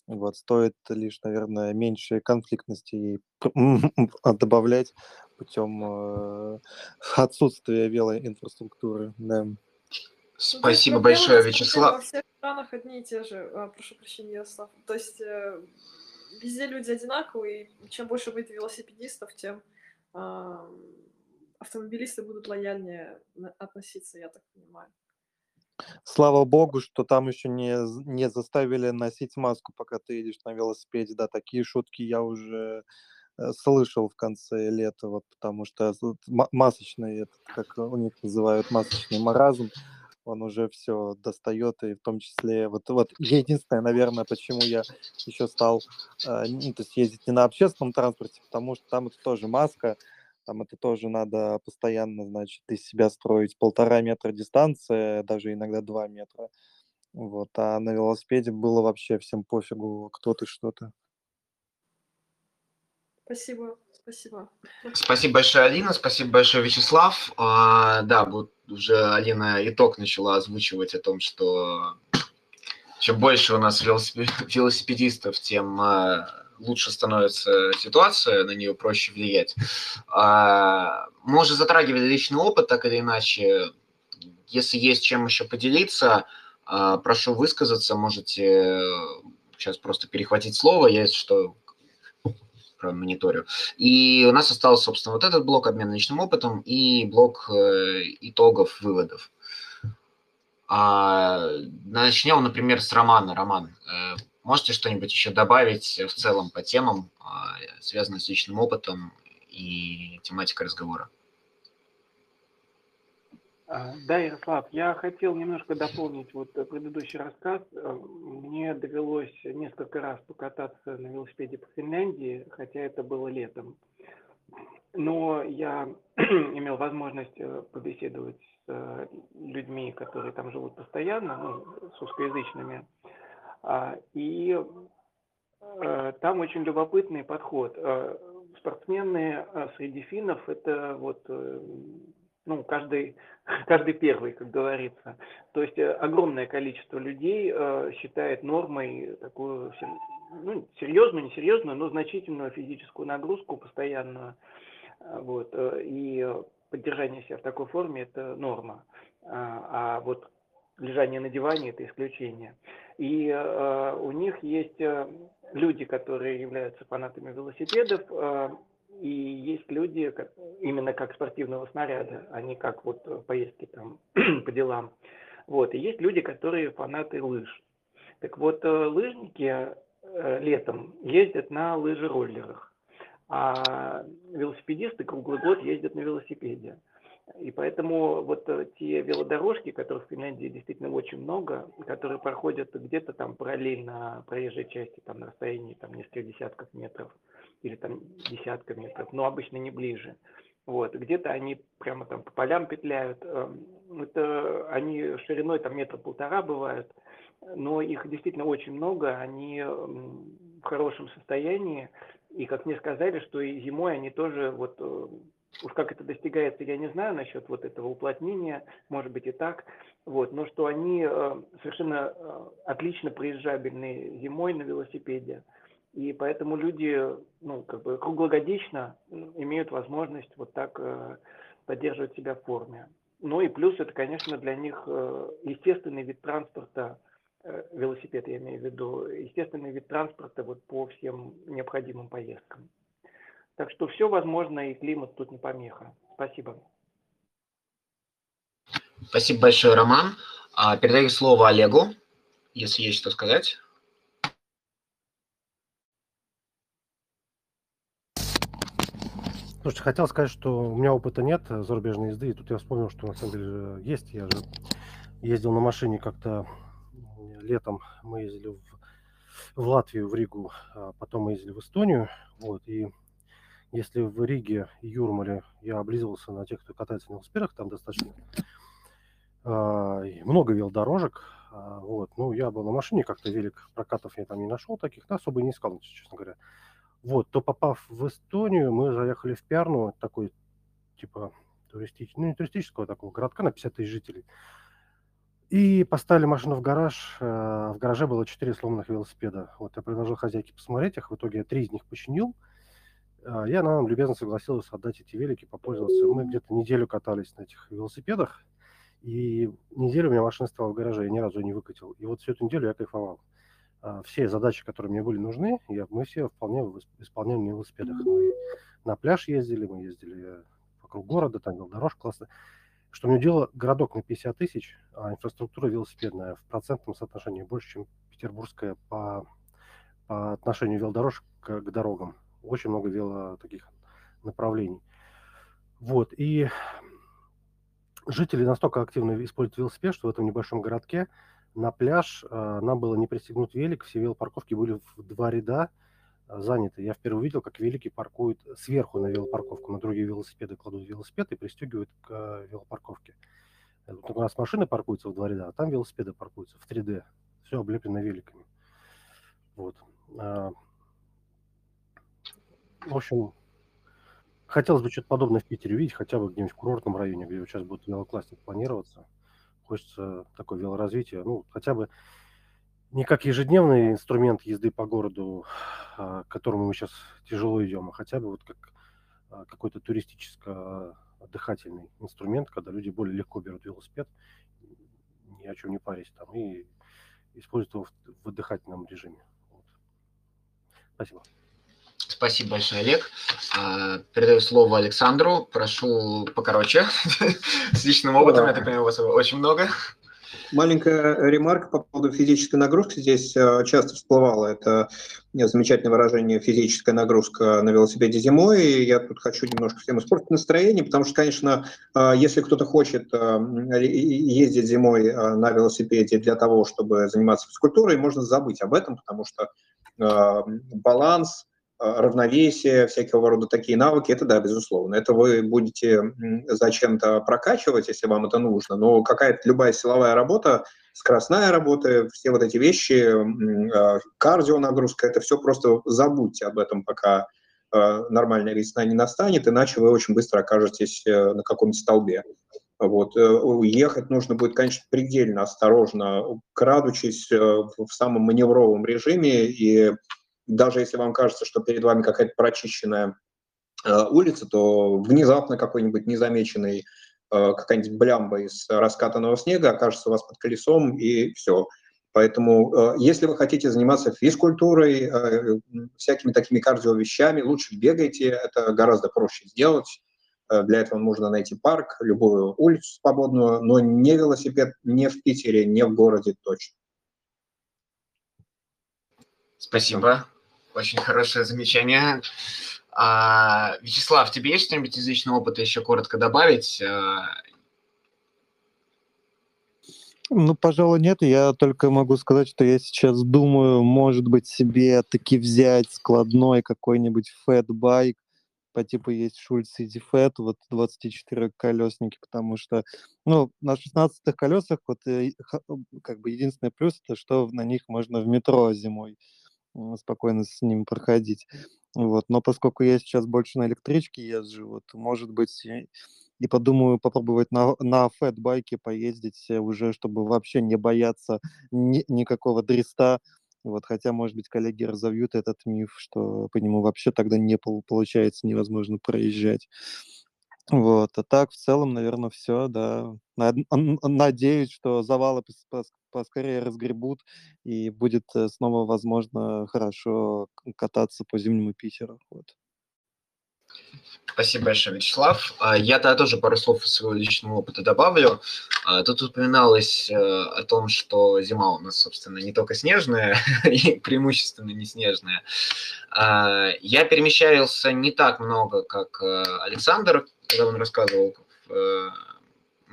Вот, стоит лишь, наверное, меньше конфликтности добавлять путем э, отсутствия велоинфраструктуры. Да. Спасибо ну, большое, Вячеслав. Во всех странах одни и те же, а, прошу прощения, Ярослав. То есть э, везде люди одинаковые, и чем больше будет велосипедистов, тем э, автомобилисты будут лояльнее относиться, я так понимаю. Слава богу, что там еще не, не заставили носить маску, пока ты едешь на велосипеде. Да, такие шутки я уже э, слышал в конце лета, вот, потому что масочный, этот, как у них называют, масочный маразм, он уже все достает, и в том числе, вот, вот единственное, наверное, почему я еще стал э, то есть ездить не на общественном транспорте, потому что там это тоже маска, там это тоже надо постоянно, значит, из себя строить полтора метра дистанция, даже иногда два метра. Вот. А на велосипеде было вообще всем пофигу, кто ты, что ты. Спасибо, спасибо. Спасибо большое, Алина, спасибо большое, Вячеслав. А, да, вот уже Алина итог начала озвучивать о том, что чем больше у нас [LAUGHS] велосипедистов, тем а, лучше становится ситуация, на нее проще влиять. А, мы уже затрагивали личный опыт, так или иначе. Если есть чем еще поделиться, а, прошу высказаться, можете сейчас просто перехватить слово, если что мониторю. И у нас остался, собственно, вот этот блок обмена личным опытом и блок э, итогов, выводов. А, начнем, например, с Романа. Роман, э, Можете что-нибудь еще добавить в целом по темам, а, связанным с личным опытом и тематикой разговора? А, да, Ярослав, я хотел немножко дополнить вот предыдущий рассказ. Мне довелось несколько раз покататься на велосипеде по Финляндии, хотя это было летом. Но я [CLEARS THROAT] имел возможность э, побеседовать с э, людьми, которые там живут постоянно, ну, с русскоязычными. А, и э, там очень любопытный подход. Э, спортсмены э, среди финнов это вот ну, каждый, [LAUGHS] каждый первый, как говорится. То есть огромное количество людей считает нормой такую ну, серьезную, несерьезную, но значительную физическую нагрузку постоянную. Вот, и поддержание себя в такой форме – это норма. А, а вот лежание на диване – это исключение. И э, у них есть э, люди, которые являются фанатами велосипедов, э, и есть люди как, именно как спортивного снаряда, а не как вот поездки там [CLEARS THROAT] по делам. Вот. И есть люди, которые фанаты лыж. Так вот, э, лыжники э, летом ездят на лыжероллерах, а велосипедисты круглый год ездят на велосипеде. И поэтому вот э, те велодорожки, которых в Финляндии действительно очень много, которые проходят где-то там параллельно проезжей части, там на расстоянии там нескольких десятков метров или там десятка метров, но обычно не ближе. Вот, где-то они прямо там по полям петляют. Эм, это они шириной там метра полтора бывают, но их действительно очень много, они в хорошем состоянии. И как мне сказали, что и зимой они тоже вот э, уж как это достигается, я не знаю насчет вот этого уплотнения, может быть и так, вот, но что они э, совершенно э, отлично проезжабельны зимой на велосипеде, и поэтому люди, ну, как бы круглогодично имеют возможность вот так э, поддерживать себя в форме. Ну и плюс это, конечно, для них э, естественный вид транспорта, э, велосипед я имею в виду, естественный вид транспорта вот по всем необходимым поездкам. Так что все возможно, и климат тут не помеха. Спасибо. Спасибо большое, Роман. А, передаю слово Олегу, если есть что сказать. Слушайте, хотел сказать, что у меня опыта нет зарубежной езды, и тут я вспомнил, что на самом деле есть. Я же ездил на машине как-то летом, мы ездили в, в Латвию, в Ригу, а потом мы ездили в Эстонию, вот, и если в Риге и Юрмале я облизывался на тех, кто катается на велосипедах, там достаточно э, много велодорожек, э, вот, ну, я был на машине, как-то велик прокатов я там не нашел таких, да, особо не искал, честно говоря. Вот, то попав в Эстонию, мы заехали в Пярну, такой, типа, туристический, ну, не туристического такого городка на 50 тысяч жителей. И поставили машину в гараж. В гараже было 4 сломанных велосипеда. Вот я предложил хозяйке посмотреть их. В итоге я три из них починил. И она нам любезно согласилась отдать эти велики, попользоваться. Мы где-то неделю катались на этих велосипедах. И неделю у меня машина стояла в гараже, я ни разу не выкатил. И вот всю эту неделю я кайфовал. А, все задачи, которые мне были нужны, я, мы все вполне исполняли на велосипедах. Мы на пляж ездили, мы ездили вокруг города, там велодорожка классно. Что мне дело, городок на 50 тысяч, а инфраструктура велосипедная в процентном соотношении больше, чем петербургская по, по отношению велодорожек к, к дорогам. Очень много вело таких направлений. Вот, и жители настолько активно используют велосипед, что в этом небольшом городке на пляж э, нам было не пристегнуть велик, все велопарковки были в два ряда э, заняты. Я впервые увидел, как велики паркуют сверху на велопарковку, на другие велосипеды кладут велосипед и пристегивают к э, велопарковке. Вот у нас машины паркуются в два ряда, а там велосипеды паркуются в 3D. Все облеплено великами. Вот. В общем, хотелось бы что-то подобное в Питере видеть, хотя бы где-нибудь в курортном районе, где сейчас будет велокластер планироваться хочется такое велоразвитие, ну, хотя бы не как ежедневный инструмент езды по городу, а, к которому мы сейчас тяжело идем, а хотя бы вот как а, какой-то туристическо-отдыхательный инструмент, когда люди более легко берут велосипед, ни о чем не парясь там, и используют его в, отдыхательном режиме. Вот. Спасибо. Спасибо большое, Олег. А, передаю слово Александру. Прошу покороче. [LAUGHS] С личным опытом, я так понимаю, у вас очень много. Маленькая ремарка по поводу физической нагрузки. Здесь а, часто всплывало это замечательное выражение «физическая нагрузка на велосипеде зимой». И я тут хочу немножко всем испортить настроение, потому что, конечно, а, если кто-то хочет ездить зимой на велосипеде для того, чтобы заниматься физкультурой, можно забыть об этом, потому что баланс – равновесие, всякого рода такие навыки, это да, безусловно. Это вы будете зачем-то прокачивать, если вам это нужно, но какая-то любая силовая работа, скоростная работа, все вот эти вещи, а, кардио нагрузка, это все просто забудьте об этом, пока а, нормальная весна не настанет, иначе вы очень быстро окажетесь э, на каком-то столбе. Вот. Э, ехать нужно будет, конечно, предельно осторожно, крадучись э, в самом маневровом режиме и даже если вам кажется, что перед вами какая-то прочищенная э, улица, то внезапно какой-нибудь незамеченный э, какая-нибудь блямба из раскатанного снега окажется у вас под колесом, и все. Поэтому, э, если вы хотите заниматься физкультурой, э, всякими такими кардиовещами, лучше бегайте, это гораздо проще сделать. Э, для этого нужно найти парк, любую улицу свободную, но не велосипед не в Питере, не в городе точно. Спасибо. Очень хорошее замечание. А, Вячеслав, тебе есть что-нибудь из личного опыта еще коротко добавить? А, ну, пожалуй, нет. Я только могу сказать, что я сейчас думаю, может быть, себе таки взять складной какой-нибудь фэтбайк по типу есть Шульц и Дифет, вот 24-колесники, потому что, ну, на 16 колесах вот э, как бы единственный плюс, это что на них можно в метро зимой спокойно с ним проходить. Вот. Но поскольку я сейчас больше на электричке езжу, вот, может быть, и подумаю попробовать на, на фэтбайке поездить уже, чтобы вообще не бояться ни, никакого дреста. Вот, хотя, может быть, коллеги разовьют этот миф, что по нему вообще тогда не получается невозможно проезжать. Вот, а так в целом, наверное, все, да. Надеюсь, что завалы поскорее разгребут и будет э, снова возможно хорошо кататься по зимнему Питеру. Вот. Спасибо большое, Вячеслав. А, я тогда тоже пару слов из своего личного опыта добавлю. А, тут упоминалось э, о том, что зима у нас, собственно, не только снежная, [LAUGHS] и преимущественно не снежная. А, я перемещался не так много, как э, Александр, когда он рассказывал.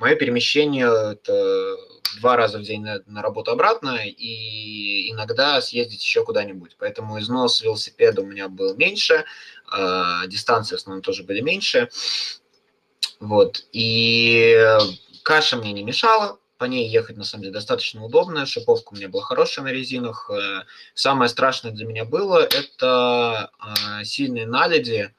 Мое перемещение – это два раза в день на, на работу обратно и иногда съездить еще куда-нибудь. Поэтому износ велосипеда у меня был меньше, э, дистанции в основном тоже были меньше. Вот. И каша мне не мешала, по ней ехать, на самом деле, достаточно удобно. Шиповка у меня была хорошая на резинах. Э, самое страшное для меня было – это э, сильные наледи,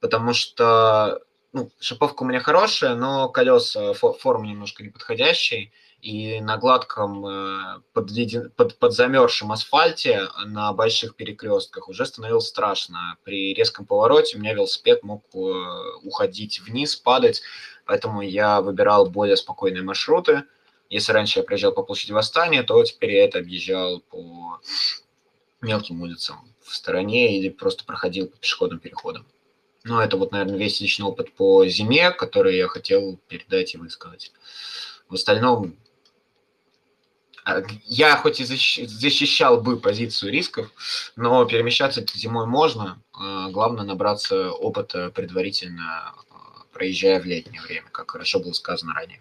потому что ну, шиповка у меня хорошая, но колеса, форма немножко неподходящая и на гладком э, под, под, под замерзшем асфальте на больших перекрестках уже становилось страшно. При резком повороте у меня велосипед мог э, уходить вниз, падать, поэтому я выбирал более спокойные маршруты. Если раньше я проезжал по площади Восстания, то теперь я это объезжал по мелким улицам в стороне или просто проходил по пешеходным переходам. Ну, это вот, наверное, весь личный опыт по зиме, который я хотел передать и высказать. В остальном а, я хоть и защищал бы позицию рисков, но перемещаться зимой можно. А, главное набраться опыта предварительно, а, проезжая в летнее время, как хорошо было сказано ранее.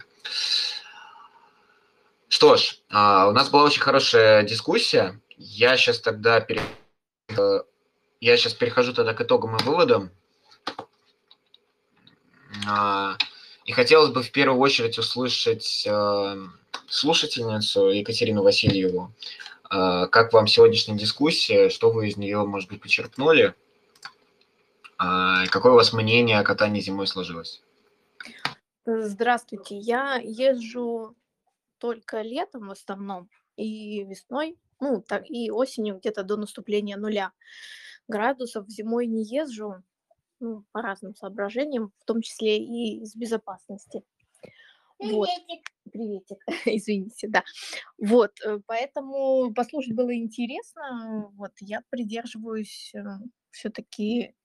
Что ж, у нас была очень хорошая дискуссия. Я сейчас тогда пере... я сейчас перехожу тогда к итогам и выводам. И хотелось бы в первую очередь услышать слушательницу Екатерину Васильеву. А, как вам сегодняшняя дискуссия? Что вы из нее, может быть, почерпнули? А, какое у вас мнение о катании зимой сложилось? Здравствуйте. Я езжу только летом в основном и весной, ну, так и осенью где-то до наступления нуля градусов. Зимой не езжу ну, по разным соображениям, в том числе и из безопасности. Вот. Приветик, [LAUGHS] извините, да. Вот, э, поэтому послушать было интересно. Вот, я придерживаюсь э, все-таки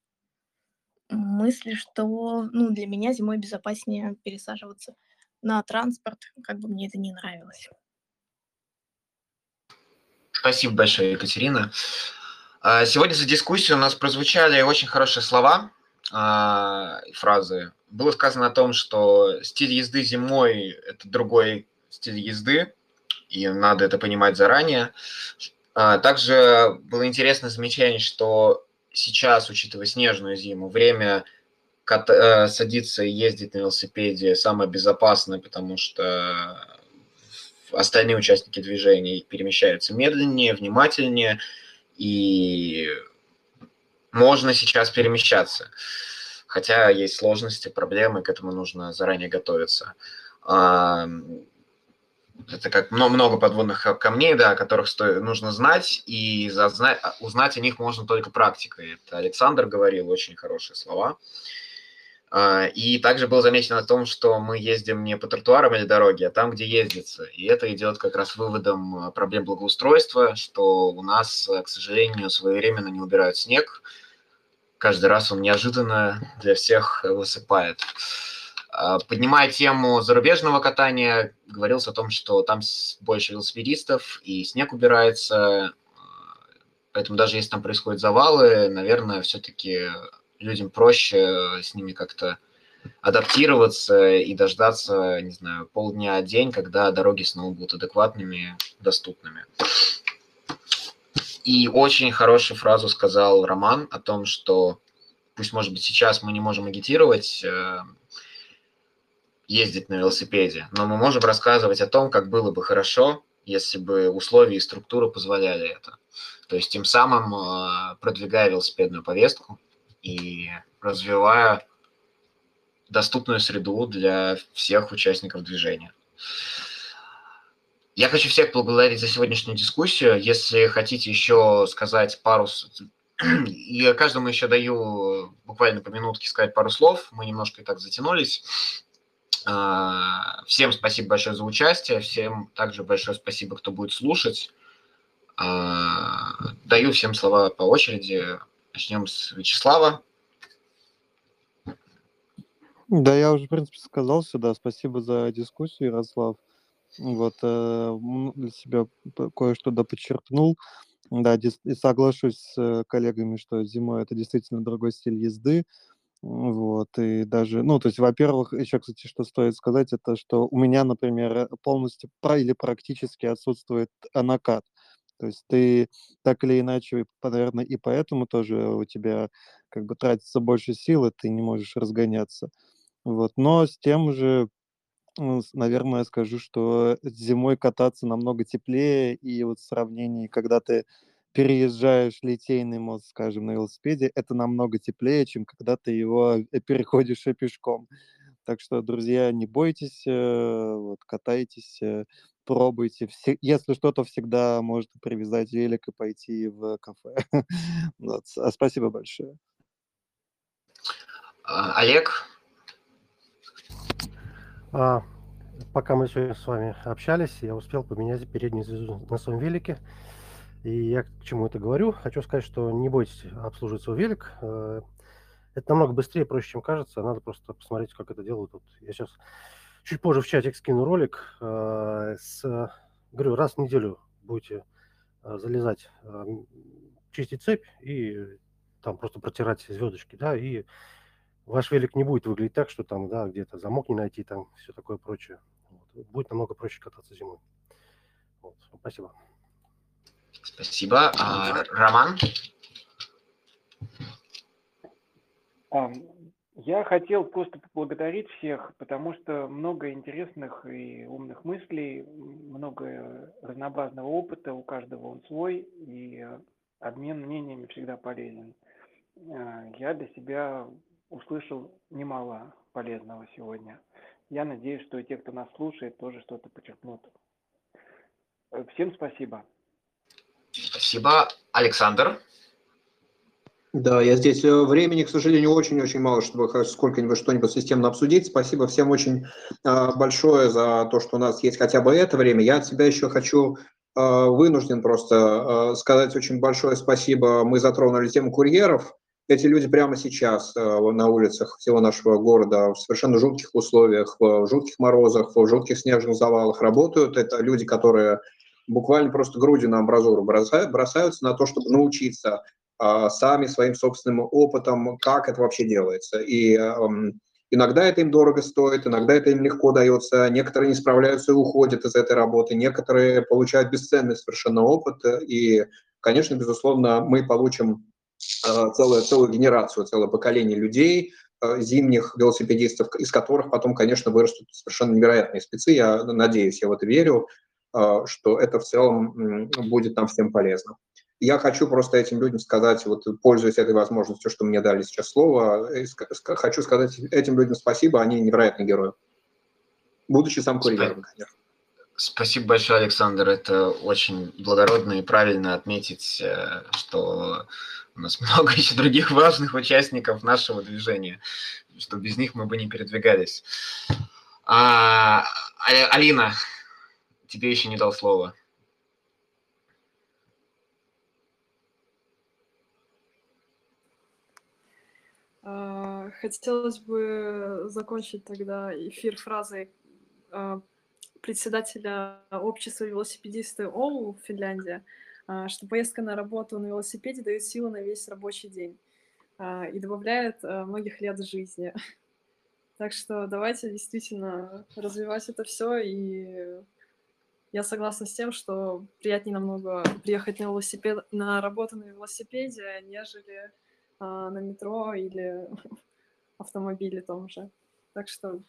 мысли, что ну, для меня зимой безопаснее пересаживаться на транспорт, как бы мне это не нравилось. Спасибо большое, Екатерина. А, сегодня за дискуссию у нас прозвучали очень хорошие слова, фразы было сказано о том, что стиль езды зимой – это другой стиль езды, и надо это понимать заранее. А, также было интересное замечание, что сейчас, учитывая снежную зиму, время э, садиться и ездить на велосипеде самое безопасное, потому что остальные участники движения перемещаются медленнее, внимательнее, и можно сейчас перемещаться хотя есть сложности, проблемы, к этому нужно заранее готовиться. Это как много подводных камней, да, о которых стоит, нужно знать, и зазнать, а, узнать о них можно только практикой. Это Александр говорил очень хорошие слова. А, и также было замечено о том, что мы ездим не по тротуарам или дороге, а там, где ездится. И это идет как раз выводом проблем благоустройства, что у нас, к сожалению, своевременно не убирают снег, каждый раз он неожиданно для всех высыпает. А, поднимая тему зарубежного катания, говорилось о том, что там больше велосипедистов и снег убирается, поэтому даже если там происходят завалы, наверное, все-таки людям проще с ними как-то адаптироваться и дождаться, не знаю, полдня, день, когда дороги снова будут адекватными, доступными. И очень хорошую фразу сказал Роман о том, что пусть, может быть, сейчас мы не можем агитировать э, ездить на велосипеде, но мы можем рассказывать о том, как было бы хорошо, если бы условия и структура позволяли это. То есть тем самым э, продвигая велосипедную повестку и развивая доступную среду для всех участников движения. Я хочу всех поблагодарить за сегодняшнюю дискуссию. Если хотите еще сказать пару... [CLEARS THROAT] Я каждому еще даю буквально по минутке сказать пару слов. Мы немножко и так затянулись. А, Всем спасибо большое за участие. Всем также большое спасибо, кто будет слушать. А, Даю всем слова по очереди. Начнем с Вячеслава. Да, я уже, в принципе, сказал сюда. Спасибо за дискуссию, Ярослав. Вот, э, для себя кое-что да подчеркнул. Да, и соглашусь с э, коллегами, что зимой это действительно другой стиль езды. Вот, и даже, ну, то есть, во-первых, еще, кстати, что стоит сказать, это что у меня, например, полностью или практически отсутствует э, накат. То есть ты так или иначе, наверное, и поэтому тоже у тебя как бы тратится больше силы, ты не можешь разгоняться. Вот. Но с тем же, с- наверное, скажу, что зимой кататься намного теплее, и вот в сравнении, когда ты переезжаешь Литейный мост, скажем, на велосипеде, это намного теплее, чем когда ты его э, переходишь э, пешком. Так что, друзья, не бойтесь, э, вот, катайтесь, пробуйте. Все, если что-то, всегда можете привязать велик и пойти в кафе. [LAUGHS] Вот. А Спасибо большое. А, Олег. А, пока мы сегодня с вами общались, я успел поменять переднюю звезду на своем велике. И я к чему это говорю? Хочу сказать, что не бойтесь обслуживать свой велик. Э, Это намного быстрее, проще, чем кажется. Надо просто посмотреть, как это делают. Вот я сейчас чуть позже в чатик скину ролик. э, С, говорю, раз в неделю будете э, залезать, э, чистить цепь и там просто протирать звездочки, да, и ваш велик не будет выглядеть так, что там, да, где-то замок не найти, там все такое прочее. Вот. Будет намного проще кататься зимой. Вот. Спасибо. Спасибо. А, Роман. Я хотел просто поблагодарить всех, потому что много интересных и умных мыслей, много разнообразного опыта, у каждого он свой, и э, обмен мнениями всегда полезен. А, Я для себя услышал немало полезного сегодня. Я надеюсь, что и те, кто нас слушает, тоже что-то подчеркнут. Э, Всем спасибо. Спасибо. Александр. Да, я здесь э, времени, к сожалению, очень-очень мало, чтобы сколько-нибудь что-нибудь системно обсудить. Спасибо всем очень э, большое за то, что у нас есть хотя бы это время. Я от себя еще хочу э, вынужден просто сказать очень большое спасибо. Мы затронули тему курьеров. Эти люди прямо сейчас на улицах всего нашего города в совершенно жутких условиях, в жутких морозах, в жутких снежных завалах работают. Это люди, которые буквально просто грудью на амбразуру бросают, бросаются на то, чтобы научиться сами своим собственным опытом, как это вообще делается. И эм, иногда это им дорого стоит, иногда это им легко дается, некоторые не справляются и уходят из этой работы, некоторые получают бесценный совершенно опыт, и, конечно, безусловно, мы получим э, целую, целую генерацию, целое поколение людей, э, зимних велосипедистов, из которых потом, конечно, вырастут совершенно невероятные спецы. Я надеюсь, я в это верю, э, что это в целом будет нам всем полезно. Я хочу просто этим людям сказать, вот пользуясь этой возможностью, что мне дали сейчас слово, э, хочу сказать этим людям спасибо, они невероятные герои. Будучи сам курьером, конечно. Спасибо большое, Александр. Это очень благородно и правильно отметить, э, что у нас [LAUGHS] много еще других важных участников нашего движения, что без них мы бы не передвигались. А, А- Алина, тебе еще не дал слова. Хотелось бы закончить тогда эфир фразой а, председателя общества велосипедисты ОУ Финляндия, а, что поездка на работу на велосипеде дает силы на весь рабочий день а, и добавляет а, многих лет жизни. [LAUGHS] Так что давайте действительно развивать это все, и я согласна с тем, что приятнее намного приехать на велосипед, на работу на велосипеде, нежели а, на метро или [LAUGHS] автомобиле том же. Так что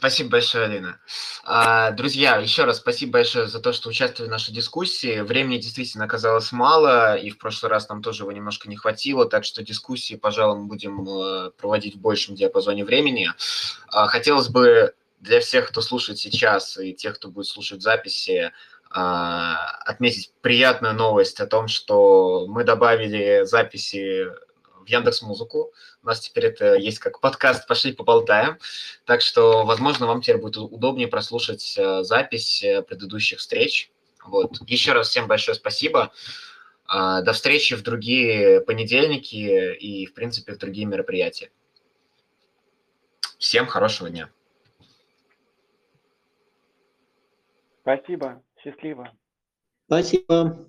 Спасибо большое, Алина. А, Друзья, еще раз спасибо большое за то, что участвовали в нашей дискуссии. Времени действительно оказалось мало, и в прошлый раз нам тоже его немножко не хватило, так что дискуссии, пожалуй, мы будем э, проводить в большем диапазоне времени. А, Хотелось бы для всех, кто слушает сейчас, и тех, кто будет слушать записи, отметить приятную новость о том, что мы добавили записи в Яндекс Музыку. У нас теперь это есть как подкаст «Пошли поболтаем». Так что, возможно, вам теперь будет удобнее прослушать э, запись э, предыдущих встреч. Вот. Еще раз всем большое спасибо. А, До встречи в другие понедельники и, в принципе, в другие мероприятия. Всем хорошего дня. Спасибо. Счастливо. Спасибо.